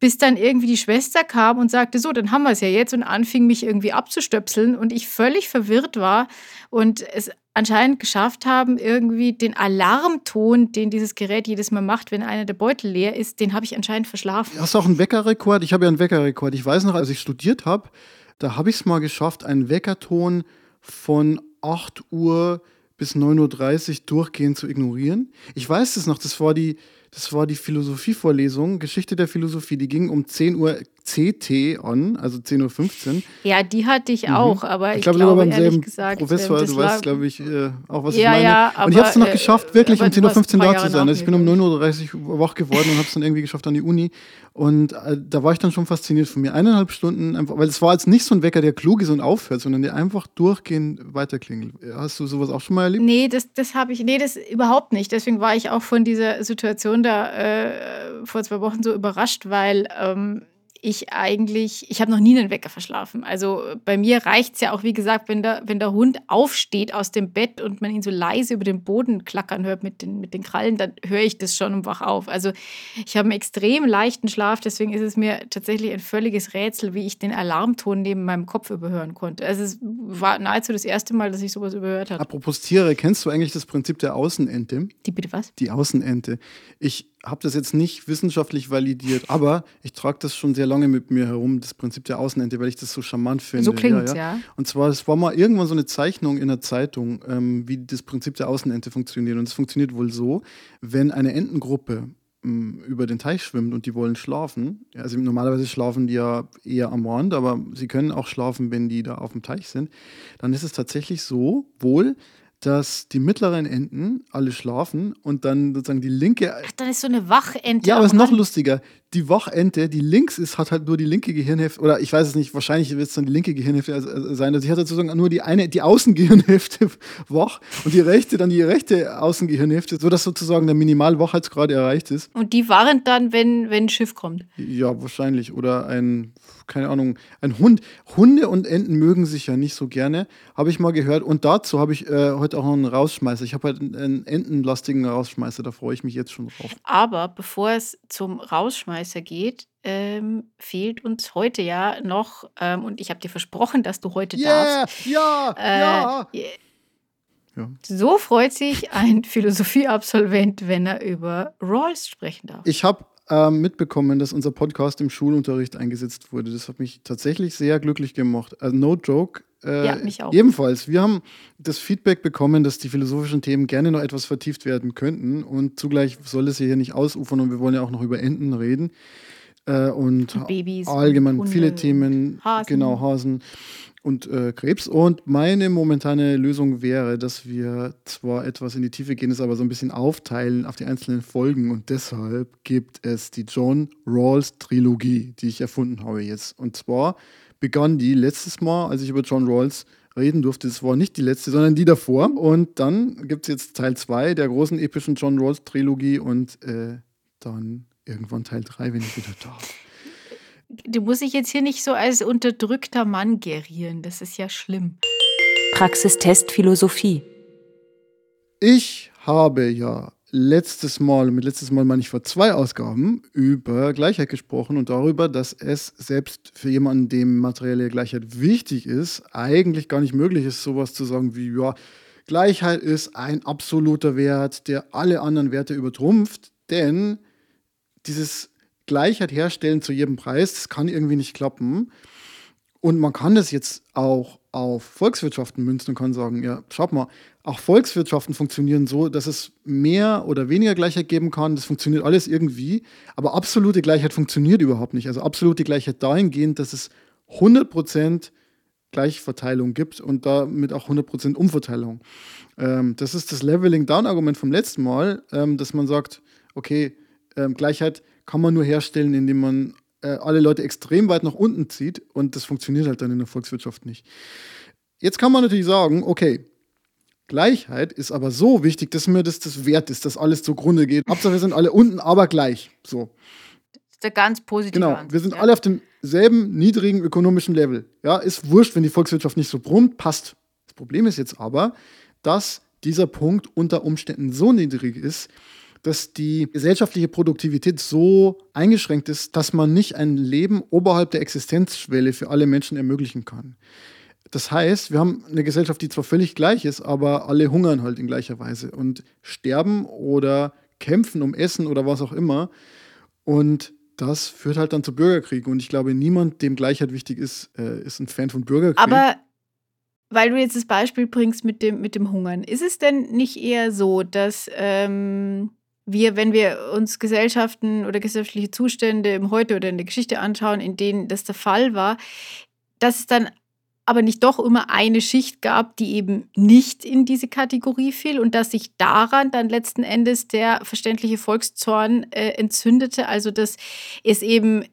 bis dann irgendwie die Schwester kam und sagte, so, dann haben wir es ja jetzt und anfing mich irgendwie abzustöpseln und ich völlig verwirrt war und es anscheinend geschafft haben, irgendwie den Alarmton, den dieses Gerät jedes Mal macht, wenn einer der Beutel leer ist, den habe ich anscheinend verschlafen. Hast du auch einen Weckerrekord? Ich habe ja einen Weckerrekord. Ich weiß noch, als ich studiert habe, da habe ich es mal geschafft, einen Weckerton von 8 Uhr bis 9.30 Uhr durchgehend zu ignorieren. Ich weiß es noch, das war die, das war die Philosophievorlesung, Geschichte der Philosophie. Die ging um 10 Uhr CT an, also 10.15 Uhr. Ja, die hatte ich mhm. auch, aber ich, ich glaube, glaube beim selben gesagt, Professor, du weißt, glaube ich, äh, auch, was ja, ich meine. Ja, aber, und ich habe es noch geschafft, wirklich um 10.15 Uhr da zu sein. Also ich bin um 9.30 Uhr wach geworden und habe es dann irgendwie geschafft an die Uni. Und äh, da war ich dann schon fasziniert von mir. Eineinhalb Stunden, einfach, weil es war jetzt nicht so ein Wecker, der klug ist und aufhört, sondern der einfach durchgehend weiterklingelt. Hast du sowas auch schon mal erlebt? Nee, das, das habe ich, nee, das überhaupt nicht. Deswegen war ich auch von dieser Situation da äh, vor zwei Wochen so überrascht, weil ähm, ich eigentlich, ich habe noch nie einen Wecker verschlafen. Also bei mir reicht es ja auch, wie gesagt, wenn der, wenn der Hund aufsteht aus dem Bett und man ihn so leise über den Boden klackern hört mit den, mit den Krallen, dann höre ich das schon und wach auf. Also ich habe einen extrem leichten Schlaf, deswegen ist es mir tatsächlich ein völliges Rätsel, wie ich den Alarmton neben meinem Kopf überhören konnte. Also es war nahezu das erste Mal, dass ich sowas überhört habe. Apropos Tiere, kennst du eigentlich das Prinzip der Außenente? Die bitte was? Die Außenente. Ich habe das jetzt nicht wissenschaftlich validiert, aber ich trage das schon sehr lange mit mir herum, das Prinzip der Außenente, weil ich das so charmant finde. So klingt ja, ja. ja. Und zwar, es war mal irgendwann so eine Zeichnung in der Zeitung, ähm, wie das Prinzip der Außenente funktioniert. Und es funktioniert wohl so, wenn eine Entengruppe ähm, über den Teich schwimmt und die wollen schlafen. Also normalerweise schlafen die ja eher am Rand, aber sie können auch schlafen, wenn die da auf dem Teich sind. Dann ist es tatsächlich so, wohl, dass die mittleren Enten alle schlafen und dann sozusagen die linke. Ach, dann ist so eine Wachente. Ja, aber es ist noch lustiger. Die Wachente, die links ist, hat halt nur die linke Gehirnhälfte, oder ich weiß es nicht, wahrscheinlich wird es dann die linke Gehirnhälfte sein. Also sie hat sozusagen nur die eine, die Außengehirnhälfte wach und die rechte dann die rechte Außengehirnhälfte, sodass sozusagen der Minimalwachheitsgrad erreicht ist. Und die waren dann, wenn, wenn ein Schiff kommt. Ja, wahrscheinlich. Oder ein keine Ahnung, ein Hund. Hunde und Enten mögen sich ja nicht so gerne, habe ich mal gehört. Und dazu habe ich äh, heute auch noch einen Rausschmeißer. Ich habe halt einen entenlastigen Rausschmeißer, da freue ich mich jetzt schon drauf. Aber bevor es zum Rausschmeißer geht, ähm, fehlt uns heute ja noch, ähm, und ich habe dir versprochen, dass du heute yeah, darfst. Ja, äh, ja. Ja. So freut sich ein Philosophieabsolvent, wenn er über Rawls sprechen darf. Ich habe äh, mitbekommen, dass unser Podcast im Schulunterricht eingesetzt wurde. Das hat mich tatsächlich sehr glücklich gemacht. Also no joke. Äh, ja, mich auch. Ebenfalls. Wir haben das Feedback bekommen, dass die philosophischen Themen gerne noch etwas vertieft werden könnten. Und zugleich soll es hier nicht ausufern und wir wollen ja auch noch über Enten reden. Äh, und, und Babys, allgemein und viele Themen. Hasen. Genau, Hasen und äh, Krebs. Und meine momentane Lösung wäre, dass wir zwar etwas in die Tiefe gehen, es aber so ein bisschen aufteilen auf die einzelnen Folgen. Und deshalb gibt es die John Rawls Trilogie, die ich erfunden habe jetzt. Und zwar begann die letztes Mal, als ich über John Rawls reden durfte. Es war nicht die letzte, sondern die davor. Und dann gibt es jetzt Teil 2 der großen epischen John Rawls Trilogie und äh, dann irgendwann Teil 3, wenn ich wieder darf du musst dich jetzt hier nicht so als unterdrückter Mann gerieren. Das ist ja schlimm. Praxistest Philosophie. Ich habe ja letztes Mal, mit letztes Mal meine ich vor zwei Ausgaben, über Gleichheit gesprochen und darüber, dass es selbst für jemanden, dem materielle Gleichheit wichtig ist, eigentlich gar nicht möglich ist, sowas zu sagen wie, ja, Gleichheit ist ein absoluter Wert, der alle anderen Werte übertrumpft, denn dieses Gleichheit herstellen zu jedem Preis, das kann irgendwie nicht klappen. Und man kann das jetzt auch auf Volkswirtschaften münzen und kann sagen, ja, schaut mal, auch Volkswirtschaften funktionieren so, dass es mehr oder weniger Gleichheit geben kann. Das funktioniert alles irgendwie. Aber absolute Gleichheit funktioniert überhaupt nicht. Also absolute Gleichheit dahingehend, dass es 100% Gleichverteilung gibt und damit auch 100% Umverteilung. Ähm, das ist das Leveling-Down-Argument vom letzten Mal, ähm, dass man sagt, okay, ähm, Gleichheit kann man nur herstellen, indem man äh, alle Leute extrem weit nach unten zieht und das funktioniert halt dann in der Volkswirtschaft nicht. Jetzt kann man natürlich sagen, okay, Gleichheit ist aber so wichtig, dass mir das das wert ist, dass alles zugrunde geht. Hauptsache, wir sind alle unten, aber gleich. So. Das ist der ganz positive Genau, wir sind ja. alle auf demselben niedrigen ökonomischen Level. Ja, ist wurscht, wenn die Volkswirtschaft nicht so brummt, passt. Das Problem ist jetzt aber, dass dieser Punkt unter Umständen so niedrig ist, dass die gesellschaftliche Produktivität so eingeschränkt ist, dass man nicht ein Leben oberhalb der Existenzschwelle für alle Menschen ermöglichen kann. Das heißt, wir haben eine Gesellschaft, die zwar völlig gleich ist, aber alle hungern halt in gleicher Weise und sterben oder kämpfen um Essen oder was auch immer. Und das führt halt dann zu Bürgerkriegen. Und ich glaube, niemand, dem Gleichheit wichtig ist, äh, ist ein Fan von Bürgerkrieg. Aber weil du jetzt das Beispiel bringst mit dem, mit dem Hungern, ist es denn nicht eher so, dass ähm, wir, wenn wir uns Gesellschaften oder gesellschaftliche Zustände im Heute oder in der Geschichte anschauen, in denen das der Fall war, dass es dann aber nicht doch immer eine Schicht gab, die eben nicht in diese Kategorie fiel und dass sich daran dann letzten Endes der verständliche Volkszorn äh, entzündete, also dass es eben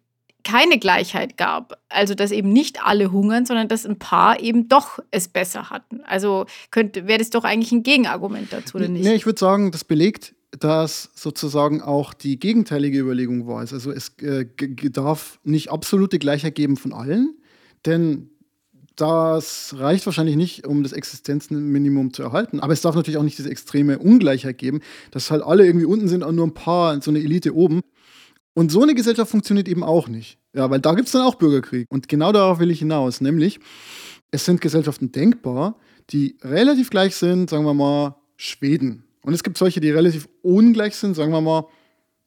keine Gleichheit gab, also dass eben nicht alle hungern, sondern dass ein paar eben doch es besser hatten. Also wäre das doch eigentlich ein Gegenargument dazu, oder nicht? Nee, ich würde sagen, das belegt, dass sozusagen auch die gegenteilige Überlegung war. Also es äh, darf nicht absolute Gleichheit geben von allen, denn das reicht wahrscheinlich nicht, um das Existenzminimum zu erhalten. Aber es darf natürlich auch nicht diese extreme Ungleichheit geben, dass halt alle irgendwie unten sind und nur ein paar, so eine Elite oben. Und so eine Gesellschaft funktioniert eben auch nicht. Ja, weil da gibt es dann auch Bürgerkrieg. Und genau darauf will ich hinaus. Nämlich, es sind Gesellschaften denkbar, die relativ gleich sind, sagen wir mal, Schweden. Und es gibt solche, die relativ ungleich sind, sagen wir mal,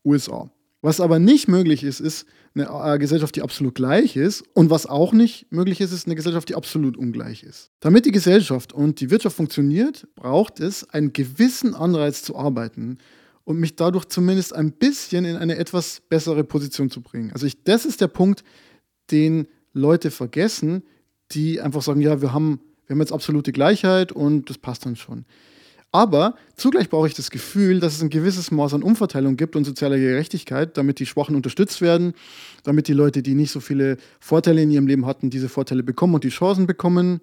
USA. Was aber nicht möglich ist, ist eine äh, Gesellschaft, die absolut gleich ist. Und was auch nicht möglich ist, ist eine Gesellschaft, die absolut ungleich ist. Damit die Gesellschaft und die Wirtschaft funktioniert, braucht es einen gewissen Anreiz zu arbeiten und mich dadurch zumindest ein bisschen in eine etwas bessere Position zu bringen. Also ich, das ist der Punkt, den Leute vergessen, die einfach sagen, ja, wir haben, wir haben jetzt absolute Gleichheit und das passt dann schon. Aber zugleich brauche ich das Gefühl, dass es ein gewisses Maß an Umverteilung gibt und sozialer Gerechtigkeit, damit die Schwachen unterstützt werden, damit die Leute, die nicht so viele Vorteile in ihrem Leben hatten, diese Vorteile bekommen und die Chancen bekommen.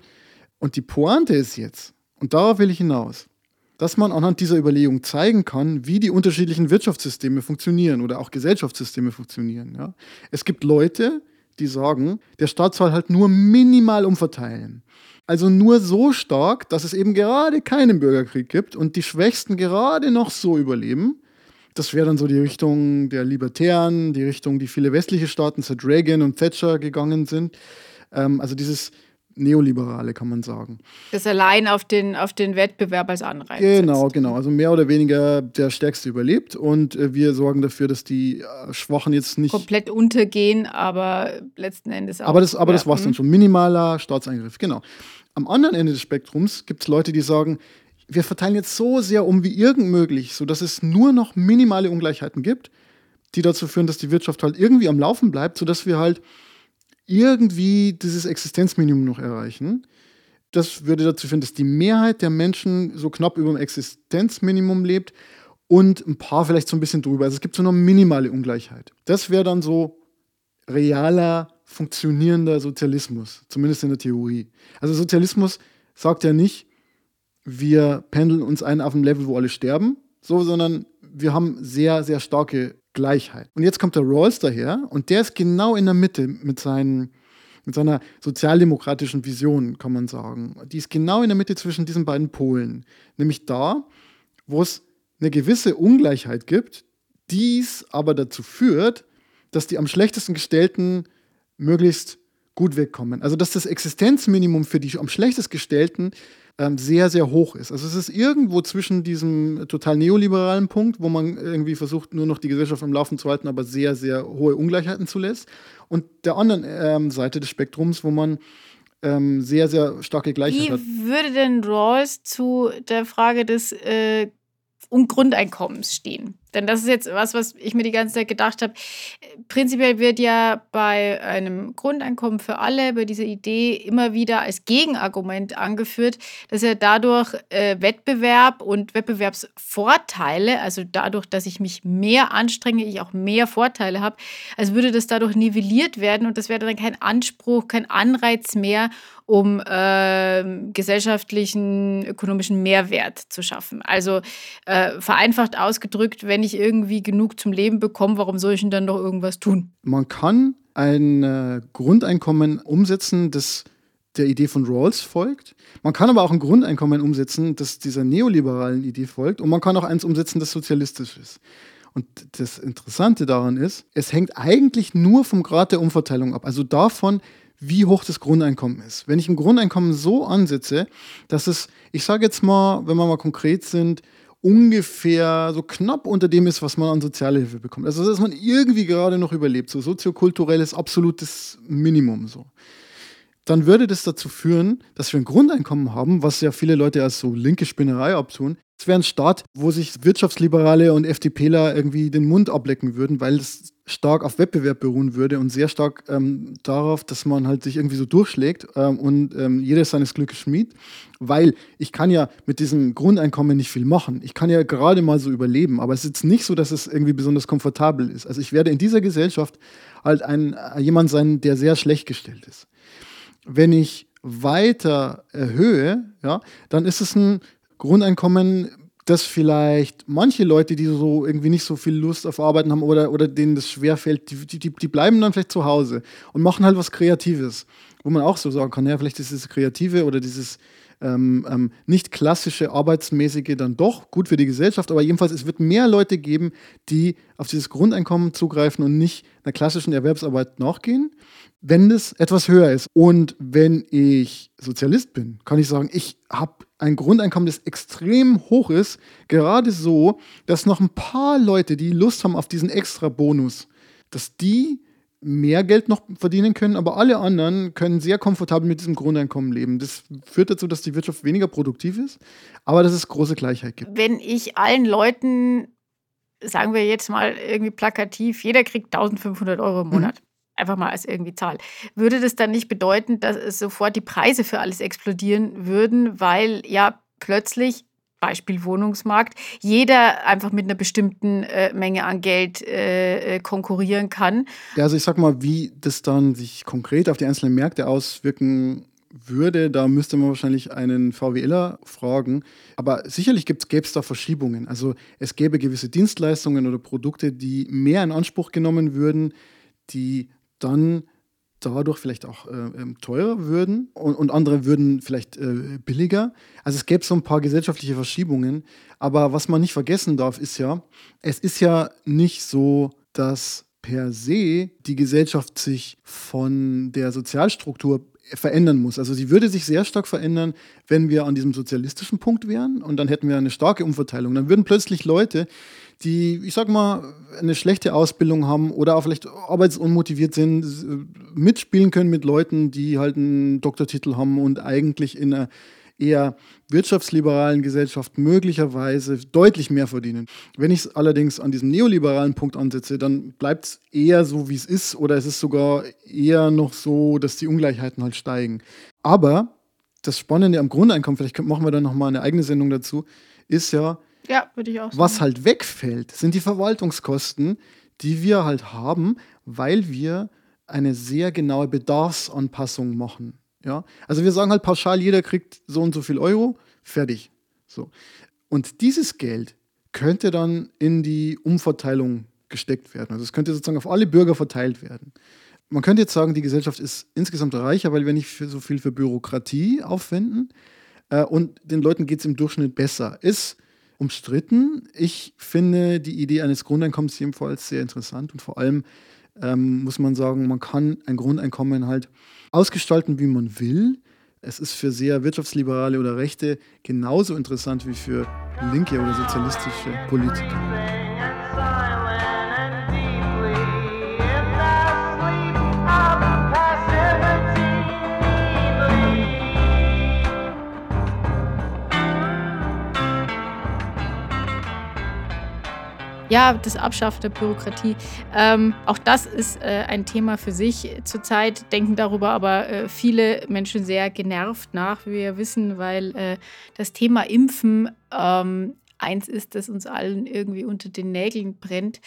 Und die Pointe ist jetzt, und darauf will ich hinaus, dass man anhand dieser Überlegung zeigen kann, wie die unterschiedlichen Wirtschaftssysteme funktionieren oder auch Gesellschaftssysteme funktionieren. Ja? Es gibt Leute, die sagen, der Staat soll halt nur minimal umverteilen. Also nur so stark, dass es eben gerade keinen Bürgerkrieg gibt und die Schwächsten gerade noch so überleben. Das wäre dann so die Richtung der Libertären, die Richtung, die viele westliche Staaten seit Reagan und Thatcher gegangen sind. Ähm, also dieses Neoliberale, kann man sagen. Das allein auf den, auf den Wettbewerb als Anreiz. Genau, setzt. genau. Also mehr oder weniger der Stärkste überlebt und äh, wir sorgen dafür, dass die äh, Schwachen jetzt nicht. Komplett untergehen, aber letzten Endes auch. Aber das, aber das war es dann schon. Minimaler Staatseingriff, genau. Am anderen Ende des Spektrums gibt es Leute, die sagen, wir verteilen jetzt so sehr um wie irgend möglich, sodass es nur noch minimale Ungleichheiten gibt, die dazu führen, dass die Wirtschaft halt irgendwie am Laufen bleibt, sodass wir halt irgendwie dieses Existenzminimum noch erreichen. Das würde dazu führen, dass die Mehrheit der Menschen so knapp über dem Existenzminimum lebt und ein paar vielleicht so ein bisschen drüber. Also es gibt so eine minimale Ungleichheit. Das wäre dann so realer, funktionierender Sozialismus, zumindest in der Theorie. Also Sozialismus sagt ja nicht, wir pendeln uns ein auf ein Level, wo alle sterben, so, sondern wir haben sehr, sehr starke Gleichheit. Und jetzt kommt der Rawls daher und der ist genau in der Mitte mit, seinen, mit seiner sozialdemokratischen Vision, kann man sagen. Die ist genau in der Mitte zwischen diesen beiden Polen. Nämlich da, wo es eine gewisse Ungleichheit gibt, dies aber dazu führt, dass die am schlechtesten gestellten möglichst gut wegkommen. Also dass das Existenzminimum für die am schlechtest gestellten ähm, sehr, sehr hoch ist. Also es ist irgendwo zwischen diesem total neoliberalen Punkt, wo man irgendwie versucht, nur noch die Gesellschaft am Laufen zu halten, aber sehr, sehr hohe Ungleichheiten zulässt, und der anderen ähm, Seite des Spektrums, wo man ähm, sehr, sehr starke Gleichheit Wie hat. Wie würde denn Rawls zu der Frage des äh, Grundeinkommens stehen? Denn das ist jetzt was, was ich mir die ganze Zeit gedacht habe. Prinzipiell wird ja bei einem Grundeinkommen für alle, bei dieser Idee immer wieder als Gegenargument angeführt, dass ja dadurch äh, Wettbewerb und Wettbewerbsvorteile, also dadurch, dass ich mich mehr anstrenge, ich auch mehr Vorteile habe, als würde das dadurch nivelliert werden und das wäre dann kein Anspruch, kein Anreiz mehr, um äh, gesellschaftlichen, ökonomischen Mehrwert zu schaffen. Also äh, vereinfacht ausgedrückt, wenn ich irgendwie genug zum Leben bekomme, warum soll ich denn dann noch irgendwas tun? Man kann ein äh, Grundeinkommen umsetzen, das der Idee von Rawls folgt. Man kann aber auch ein Grundeinkommen umsetzen, das dieser neoliberalen Idee folgt. Und man kann auch eins umsetzen, das sozialistisch ist. Und das Interessante daran ist, es hängt eigentlich nur vom Grad der Umverteilung ab. Also davon, wie hoch das Grundeinkommen ist. Wenn ich ein Grundeinkommen so ansetze, dass es, ich sage jetzt mal, wenn wir mal konkret sind, ungefähr so knapp unter dem ist, was man an Sozialhilfe bekommt. Also dass man irgendwie gerade noch überlebt, so soziokulturelles absolutes Minimum so dann würde das dazu führen, dass wir ein Grundeinkommen haben, was ja viele Leute als so linke Spinnerei abtun. Es wäre ein Staat, wo sich Wirtschaftsliberale und FDPler irgendwie den Mund ablecken würden, weil es stark auf Wettbewerb beruhen würde und sehr stark ähm, darauf, dass man halt sich irgendwie so durchschlägt ähm, und ähm, jeder seines Glückes schmied. Weil ich kann ja mit diesem Grundeinkommen nicht viel machen. Ich kann ja gerade mal so überleben, aber es ist nicht so, dass es irgendwie besonders komfortabel ist. Also ich werde in dieser Gesellschaft halt ein, äh, jemand sein, der sehr schlecht gestellt ist wenn ich weiter erhöhe, ja, dann ist es ein Grundeinkommen, das vielleicht manche Leute, die so irgendwie nicht so viel Lust auf Arbeiten haben oder, oder denen das schwerfällt, die, die, die bleiben dann vielleicht zu Hause und machen halt was Kreatives. Wo man auch so sagen kann, ja, vielleicht ist dieses Kreative oder dieses ähm, ähm, nicht klassische Arbeitsmäßige dann doch gut für die Gesellschaft, aber jedenfalls es wird mehr Leute geben, die auf dieses Grundeinkommen zugreifen und nicht einer klassischen Erwerbsarbeit nachgehen wenn das etwas höher ist. Und wenn ich Sozialist bin, kann ich sagen, ich habe ein Grundeinkommen, das extrem hoch ist, gerade so, dass noch ein paar Leute, die Lust haben auf diesen extra Bonus, dass die mehr Geld noch verdienen können, aber alle anderen können sehr komfortabel mit diesem Grundeinkommen leben. Das führt dazu, dass die Wirtschaft weniger produktiv ist, aber dass es große Gleichheit gibt. Wenn ich allen Leuten, sagen wir jetzt mal irgendwie plakativ, jeder kriegt 1500 Euro im mhm. Monat. Mhm einfach mal als irgendwie Zahl. Würde das dann nicht bedeuten, dass sofort die Preise für alles explodieren würden, weil ja plötzlich Beispiel Wohnungsmarkt, jeder einfach mit einer bestimmten äh, Menge an Geld äh, äh, konkurrieren kann. Ja, also ich sag mal, wie das dann sich konkret auf die einzelnen Märkte auswirken würde, da müsste man wahrscheinlich einen VWLer fragen. Aber sicherlich gäbe es da Verschiebungen. Also es gäbe gewisse Dienstleistungen oder Produkte, die mehr in Anspruch genommen würden, die dann dadurch vielleicht auch äh, ähm, teurer würden und, und, andere würden vielleicht äh, billiger. Also es gäbe so ein paar gesellschaftliche Verschiebungen. Aber was man nicht vergessen darf, ist ja, es ist ja nicht so, dass per se die Gesellschaft sich von der Sozialstruktur verändern muss. Also sie würde sich sehr stark verändern, wenn wir an diesem sozialistischen Punkt wären und dann hätten wir eine starke Umverteilung. Dann würden plötzlich Leute, die, ich sag mal, eine schlechte Ausbildung haben oder auch vielleicht arbeitsunmotiviert sind, mitspielen können mit Leuten, die halt einen Doktortitel haben und eigentlich in einer eher wirtschaftsliberalen Gesellschaft möglicherweise deutlich mehr verdienen. Wenn ich es allerdings an diesem neoliberalen Punkt ansetze, dann bleibt es eher so, wie es ist, oder es ist sogar eher noch so, dass die Ungleichheiten halt steigen. Aber das Spannende am Grundeinkommen, vielleicht machen wir dann nochmal eine eigene Sendung dazu, ist ja, ja, würde ich auch sagen. Was halt wegfällt, sind die Verwaltungskosten, die wir halt haben, weil wir eine sehr genaue Bedarfsanpassung machen. Ja? Also wir sagen halt pauschal, jeder kriegt so und so viel Euro, fertig. So. Und dieses Geld könnte dann in die Umverteilung gesteckt werden. Also es könnte sozusagen auf alle Bürger verteilt werden. Man könnte jetzt sagen, die Gesellschaft ist insgesamt reicher, weil wir nicht so viel für Bürokratie aufwenden äh, und den Leuten geht es im Durchschnitt besser. Ist umstritten. Ich finde die Idee eines Grundeinkommens jedenfalls sehr interessant und vor allem ähm, muss man sagen, man kann ein Grundeinkommen halt ausgestalten, wie man will. Es ist für sehr wirtschaftsliberale oder Rechte genauso interessant wie für linke oder sozialistische Politiker. Ja, das Abschaffen der Bürokratie. Ähm, auch das ist äh, ein Thema für sich. Zurzeit denken darüber aber äh, viele Menschen sehr genervt nach, wie wir wissen, weil äh, das Thema Impfen ähm, eins ist, das uns allen irgendwie unter den Nägeln brennt.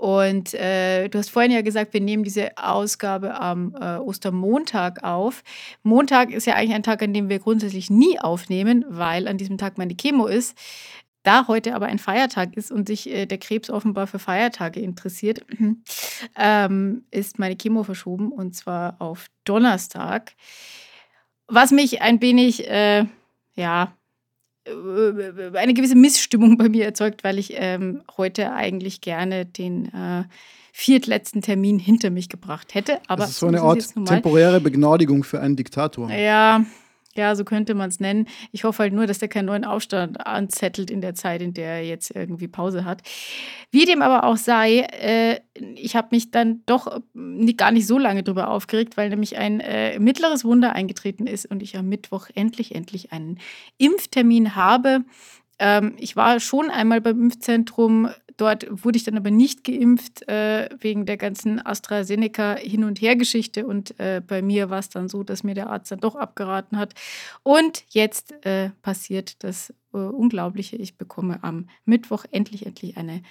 Und äh, du hast vorhin ja gesagt, wir nehmen diese Ausgabe am äh, Ostermontag auf. Montag ist ja eigentlich ein Tag, an dem wir grundsätzlich nie aufnehmen, weil an diesem Tag meine Chemo ist. Da heute aber ein Feiertag ist und sich äh, der Krebs offenbar für Feiertage interessiert, ähm, ist meine Chemo verschoben und zwar auf Donnerstag. Was mich ein wenig, äh, ja, äh, eine gewisse Missstimmung bei mir erzeugt, weil ich ähm, heute eigentlich gerne den äh, viertletzten Termin hinter mich gebracht hätte. Aber das ist so eine Art temporäre Begnadigung für einen Diktator. Ja, ja, so könnte man es nennen. Ich hoffe halt nur, dass der keinen neuen Aufstand anzettelt in der Zeit, in der er jetzt irgendwie Pause hat. Wie dem aber auch sei, äh, ich habe mich dann doch nicht, gar nicht so lange darüber aufgeregt, weil nämlich ein äh, mittleres Wunder eingetreten ist und ich am Mittwoch endlich, endlich einen Impftermin habe. Ähm, ich war schon einmal beim Impfzentrum Dort wurde ich dann aber nicht geimpft äh, wegen der ganzen AstraZeneca-Hin- und Her-Geschichte. Und äh, bei mir war es dann so, dass mir der Arzt dann doch abgeraten hat. Und jetzt äh, passiert das äh, Unglaubliche. Ich bekomme am Mittwoch endlich, endlich eine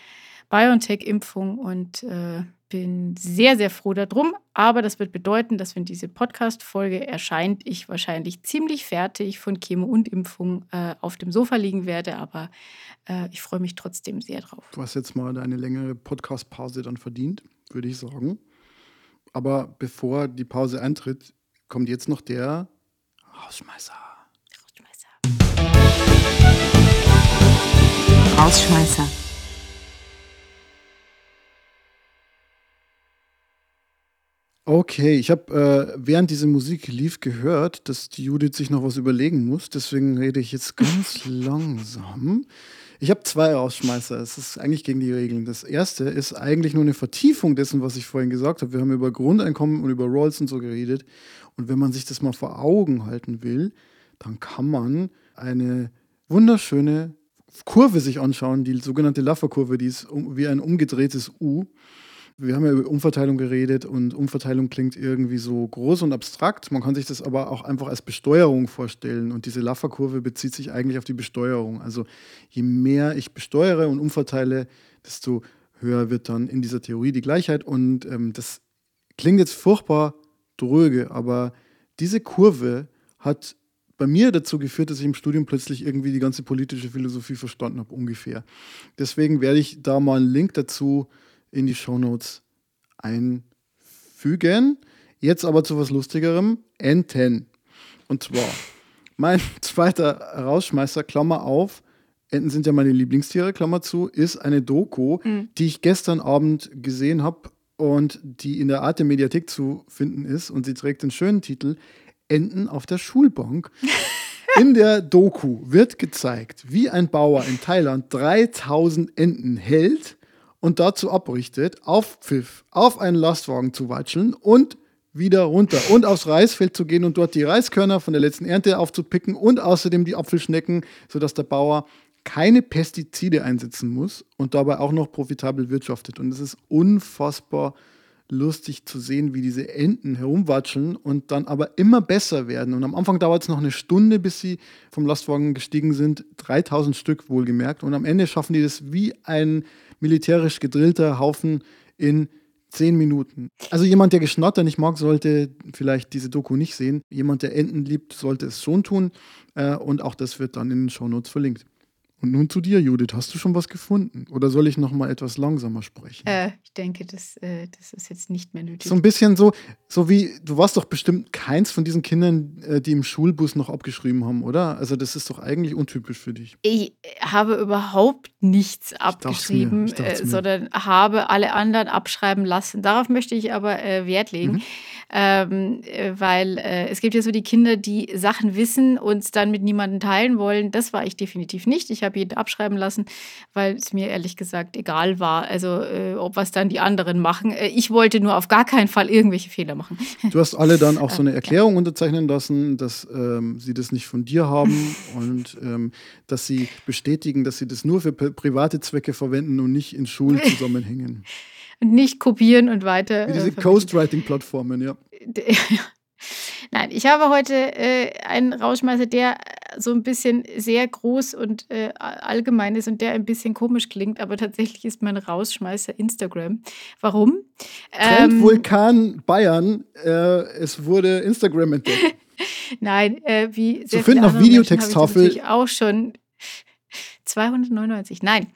BioNTech-Impfung und äh, bin sehr, sehr froh darum. Aber das wird bedeuten, dass wenn diese Podcast-Folge erscheint, ich wahrscheinlich ziemlich fertig von Chemo und Impfung äh, auf dem Sofa liegen werde. Aber äh, ich freue mich trotzdem sehr drauf. Du hast jetzt mal deine längere Podcast-Pause dann verdient, würde ich sagen. Aber bevor die Pause eintritt, kommt jetzt noch der Rausschmeißer. Rausschmeißer. Rausschmeißer. Okay, ich habe äh, während diese Musik lief gehört, dass die Judith sich noch was überlegen muss. Deswegen rede ich jetzt ganz langsam. Ich habe zwei Rausschmeißer. Es ist eigentlich gegen die Regeln. Das erste ist eigentlich nur eine Vertiefung dessen, was ich vorhin gesagt habe. Wir haben über Grundeinkommen und über Rolls und so geredet. Und wenn man sich das mal vor Augen halten will, dann kann man eine wunderschöne Kurve sich anschauen, die sogenannte Laffer-Kurve, die ist wie ein umgedrehtes U wir haben ja über Umverteilung geredet und Umverteilung klingt irgendwie so groß und abstrakt. Man kann sich das aber auch einfach als Besteuerung vorstellen. Und diese Laffer-Kurve bezieht sich eigentlich auf die Besteuerung. Also je mehr ich besteuere und umverteile, desto höher wird dann in dieser Theorie die Gleichheit. Und ähm, das klingt jetzt furchtbar dröge, aber diese Kurve hat bei mir dazu geführt, dass ich im Studium plötzlich irgendwie die ganze politische Philosophie verstanden habe, ungefähr. Deswegen werde ich da mal einen Link dazu in die Shownotes einfügen. Jetzt aber zu was Lustigerem. Enten. Und zwar, mein zweiter Rausschmeißer, Klammer auf, Enten sind ja meine Lieblingstiere, Klammer zu, ist eine Doku, mhm. die ich gestern Abend gesehen habe und die in der Art der Mediathek zu finden ist. Und sie trägt den schönen Titel Enten auf der Schulbank. In der Doku wird gezeigt, wie ein Bauer in Thailand 3000 Enten hält und dazu abrichtet, auf Pfiff, auf einen Lastwagen zu watscheln und wieder runter und aufs Reisfeld zu gehen und dort die Reiskörner von der letzten Ernte aufzupicken und außerdem die Apfelschnecken, sodass der Bauer keine Pestizide einsetzen muss und dabei auch noch profitabel wirtschaftet. Und es ist unfassbar lustig zu sehen, wie diese Enten herumwatscheln und dann aber immer besser werden. Und am Anfang dauert es noch eine Stunde, bis sie vom Lastwagen gestiegen sind. 3000 Stück wohlgemerkt. Und am Ende schaffen die das wie ein militärisch gedrillter Haufen in zehn Minuten. Also jemand, der Geschnatter nicht mag, sollte vielleicht diese Doku nicht sehen. Jemand, der Enten liebt, sollte es schon tun. Äh, und auch das wird dann in den Shownotes verlinkt. Und nun zu dir, Judith. Hast du schon was gefunden? Oder soll ich noch mal etwas langsamer sprechen? Äh, ich denke, das, äh, das ist jetzt nicht mehr nötig. So ein bisschen so, so wie, du warst doch bestimmt keins von diesen Kindern, äh, die im Schulbus noch abgeschrieben haben, oder? Also das ist doch eigentlich untypisch für dich. Ich habe überhaupt nichts abgeschrieben, mir, äh, sondern habe alle anderen abschreiben lassen. Darauf möchte ich aber äh, Wert legen. Mhm ähm, äh, weil es gibt ja so die Kinder, die Sachen wissen und dann mit niemandem teilen wollen. Das war ich definitiv nicht. Ich habe jeden abschreiben lassen, weil es mir ehrlich gesagt egal war, also äh, ob was dann die anderen machen. Äh, ich wollte nur auf gar keinen Fall irgendwelche Fehler machen. Du hast alle dann auch so eine Erklärung unterzeichnen lassen, dass ähm, sie das nicht von dir haben und ähm, dass sie bestätigen, dass sie das nur für private Zwecke verwenden und nicht in Schulzusammenhängen und nicht kopieren und weiter. Wie diese äh, Ghostwriting-Plattformen, ja. Nein, ich habe heute äh, einen Rauschmeißer, der so ein bisschen sehr groß und äh, allgemein ist und der ein bisschen komisch klingt, aber tatsächlich ist mein Rausschmeißer Instagram. Warum? Ähm, Vulkan Bayern, äh, es wurde Instagram entdeckt. Nein, äh, wie sehr Zu finden auf Videotexttafel. auch schon 299. Nein,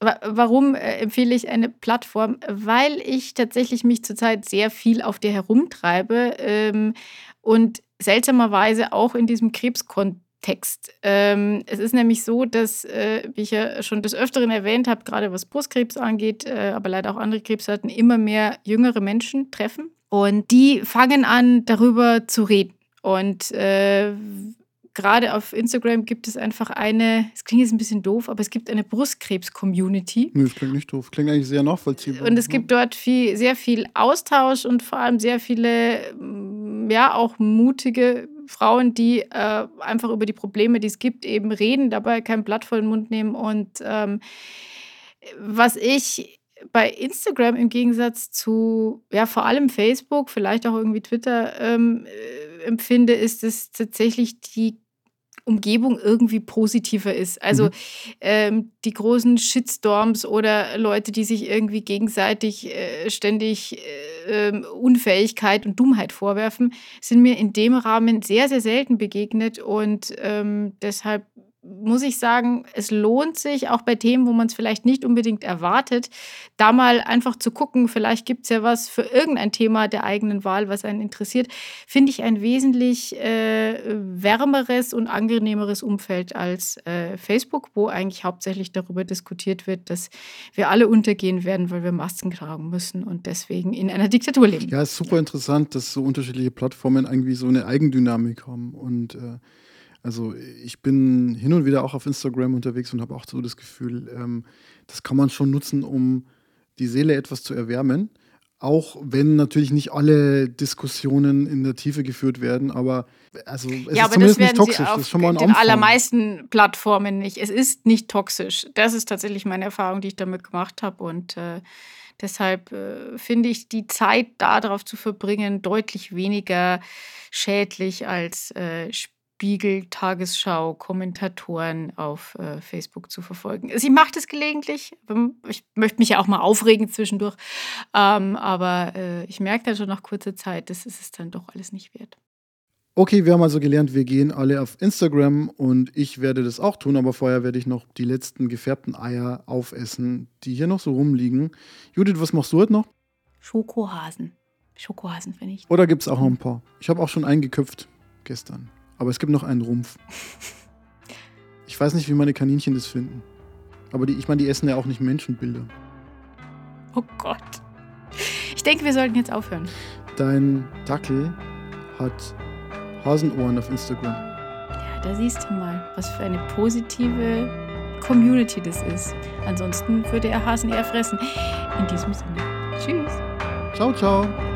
Warum äh, empfehle ich eine Plattform? Weil ich tatsächlich mich zurzeit sehr viel auf der herumtreibe ähm, und seltsamerweise auch in diesem Krebskontext. Ähm, es ist nämlich so, dass, äh, wie ich ja schon des Öfteren erwähnt habe, gerade was Brustkrebs angeht, äh, aber leider auch andere Krebsarten, immer mehr jüngere Menschen treffen. Und die fangen an, darüber zu reden. Und äh, gerade auf Instagram gibt es einfach eine, es klingt jetzt ein bisschen doof, aber es gibt eine Brustkrebs-Community. Nee, das klingt nicht doof. Klingt eigentlich sehr nachvollziehbar. Und es gibt dort viel, sehr viel Austausch und vor allem sehr viele, ja, auch mutige Frauen, die äh, einfach über die Probleme, die es gibt, eben reden, dabei kein Blatt vor den Mund nehmen. Und ähm, was ich bei Instagram im Gegensatz zu, ja, vor allem Facebook, vielleicht auch irgendwie Twitter ähm, äh, empfinde, ist, dass tatsächlich die Umgebung irgendwie positiver ist. Also mhm. ähm, die großen Shitstorms oder Leute, die sich irgendwie gegenseitig äh, ständig äh, ähm, Unfähigkeit und Dummheit vorwerfen, sind mir in dem Rahmen sehr, sehr selten begegnet und ähm, deshalb muss ich sagen, es lohnt sich, auch bei Themen, wo man es vielleicht nicht unbedingt erwartet, da mal einfach zu gucken, vielleicht gibt es ja was für irgendein Thema der eigenen Wahl, was einen interessiert, finde ich ein wesentlich äh, wärmeres und angenehmeres Umfeld als äh, Facebook, wo eigentlich hauptsächlich darüber diskutiert wird, dass wir alle untergehen werden, weil wir Masken tragen müssen und deswegen in einer Diktatur leben. Ja, ist super interessant, dass so unterschiedliche Plattformen irgendwie so eine Eigendynamik haben und äh also ich bin hin und wieder auch auf Instagram unterwegs und habe auch so das Gefühl, ähm, das kann man schon nutzen, um die Seele etwas zu erwärmen. Auch wenn natürlich nicht alle Diskussionen in der Tiefe geführt werden, aber also es ja, ist zumindest nicht toxisch. das ist schon mal ein den Anfang. allermeisten Plattformen nicht. Es ist nicht toxisch. Das ist tatsächlich meine Erfahrung, die ich damit gemacht habe. Und äh, deshalb äh, finde ich die Zeit darauf zu verbringen deutlich weniger schädlich als äh, Spiegel, Tagesschau, Kommentatoren auf äh, Facebook zu verfolgen. Sie macht es gelegentlich. Ähm, ich möchte mich ja auch mal aufregen zwischendurch. Ähm, aber äh, ich merke dann schon nach kurzer Zeit, das ist es dann doch alles nicht wert. Okay, wir haben also gelernt, wir gehen alle auf Instagram und ich werde das auch tun, aber vorher werde ich noch die letzten gefärbten Eier aufessen, die hier noch so rumliegen. Judith, was machst du heute noch? Schokohasen. Schokohasen, finde ich. Oder gibt es auch noch ein paar? Ich habe auch schon einen geköpft gestern. Aber es gibt noch einen Rumpf. Ich weiß nicht, wie meine Kaninchen das finden. Aber die, ich meine, die essen ja auch nicht Menschenbilder. Oh Gott. Ich denke, wir sollten jetzt aufhören. Dein Dackel hat Hasenohren auf Instagram. Ja, da siehst du mal, was für eine positive Community das ist. Ansonsten würde er Hasen eher fressen. In diesem Sinne. Tschüss. Ciao, ciao.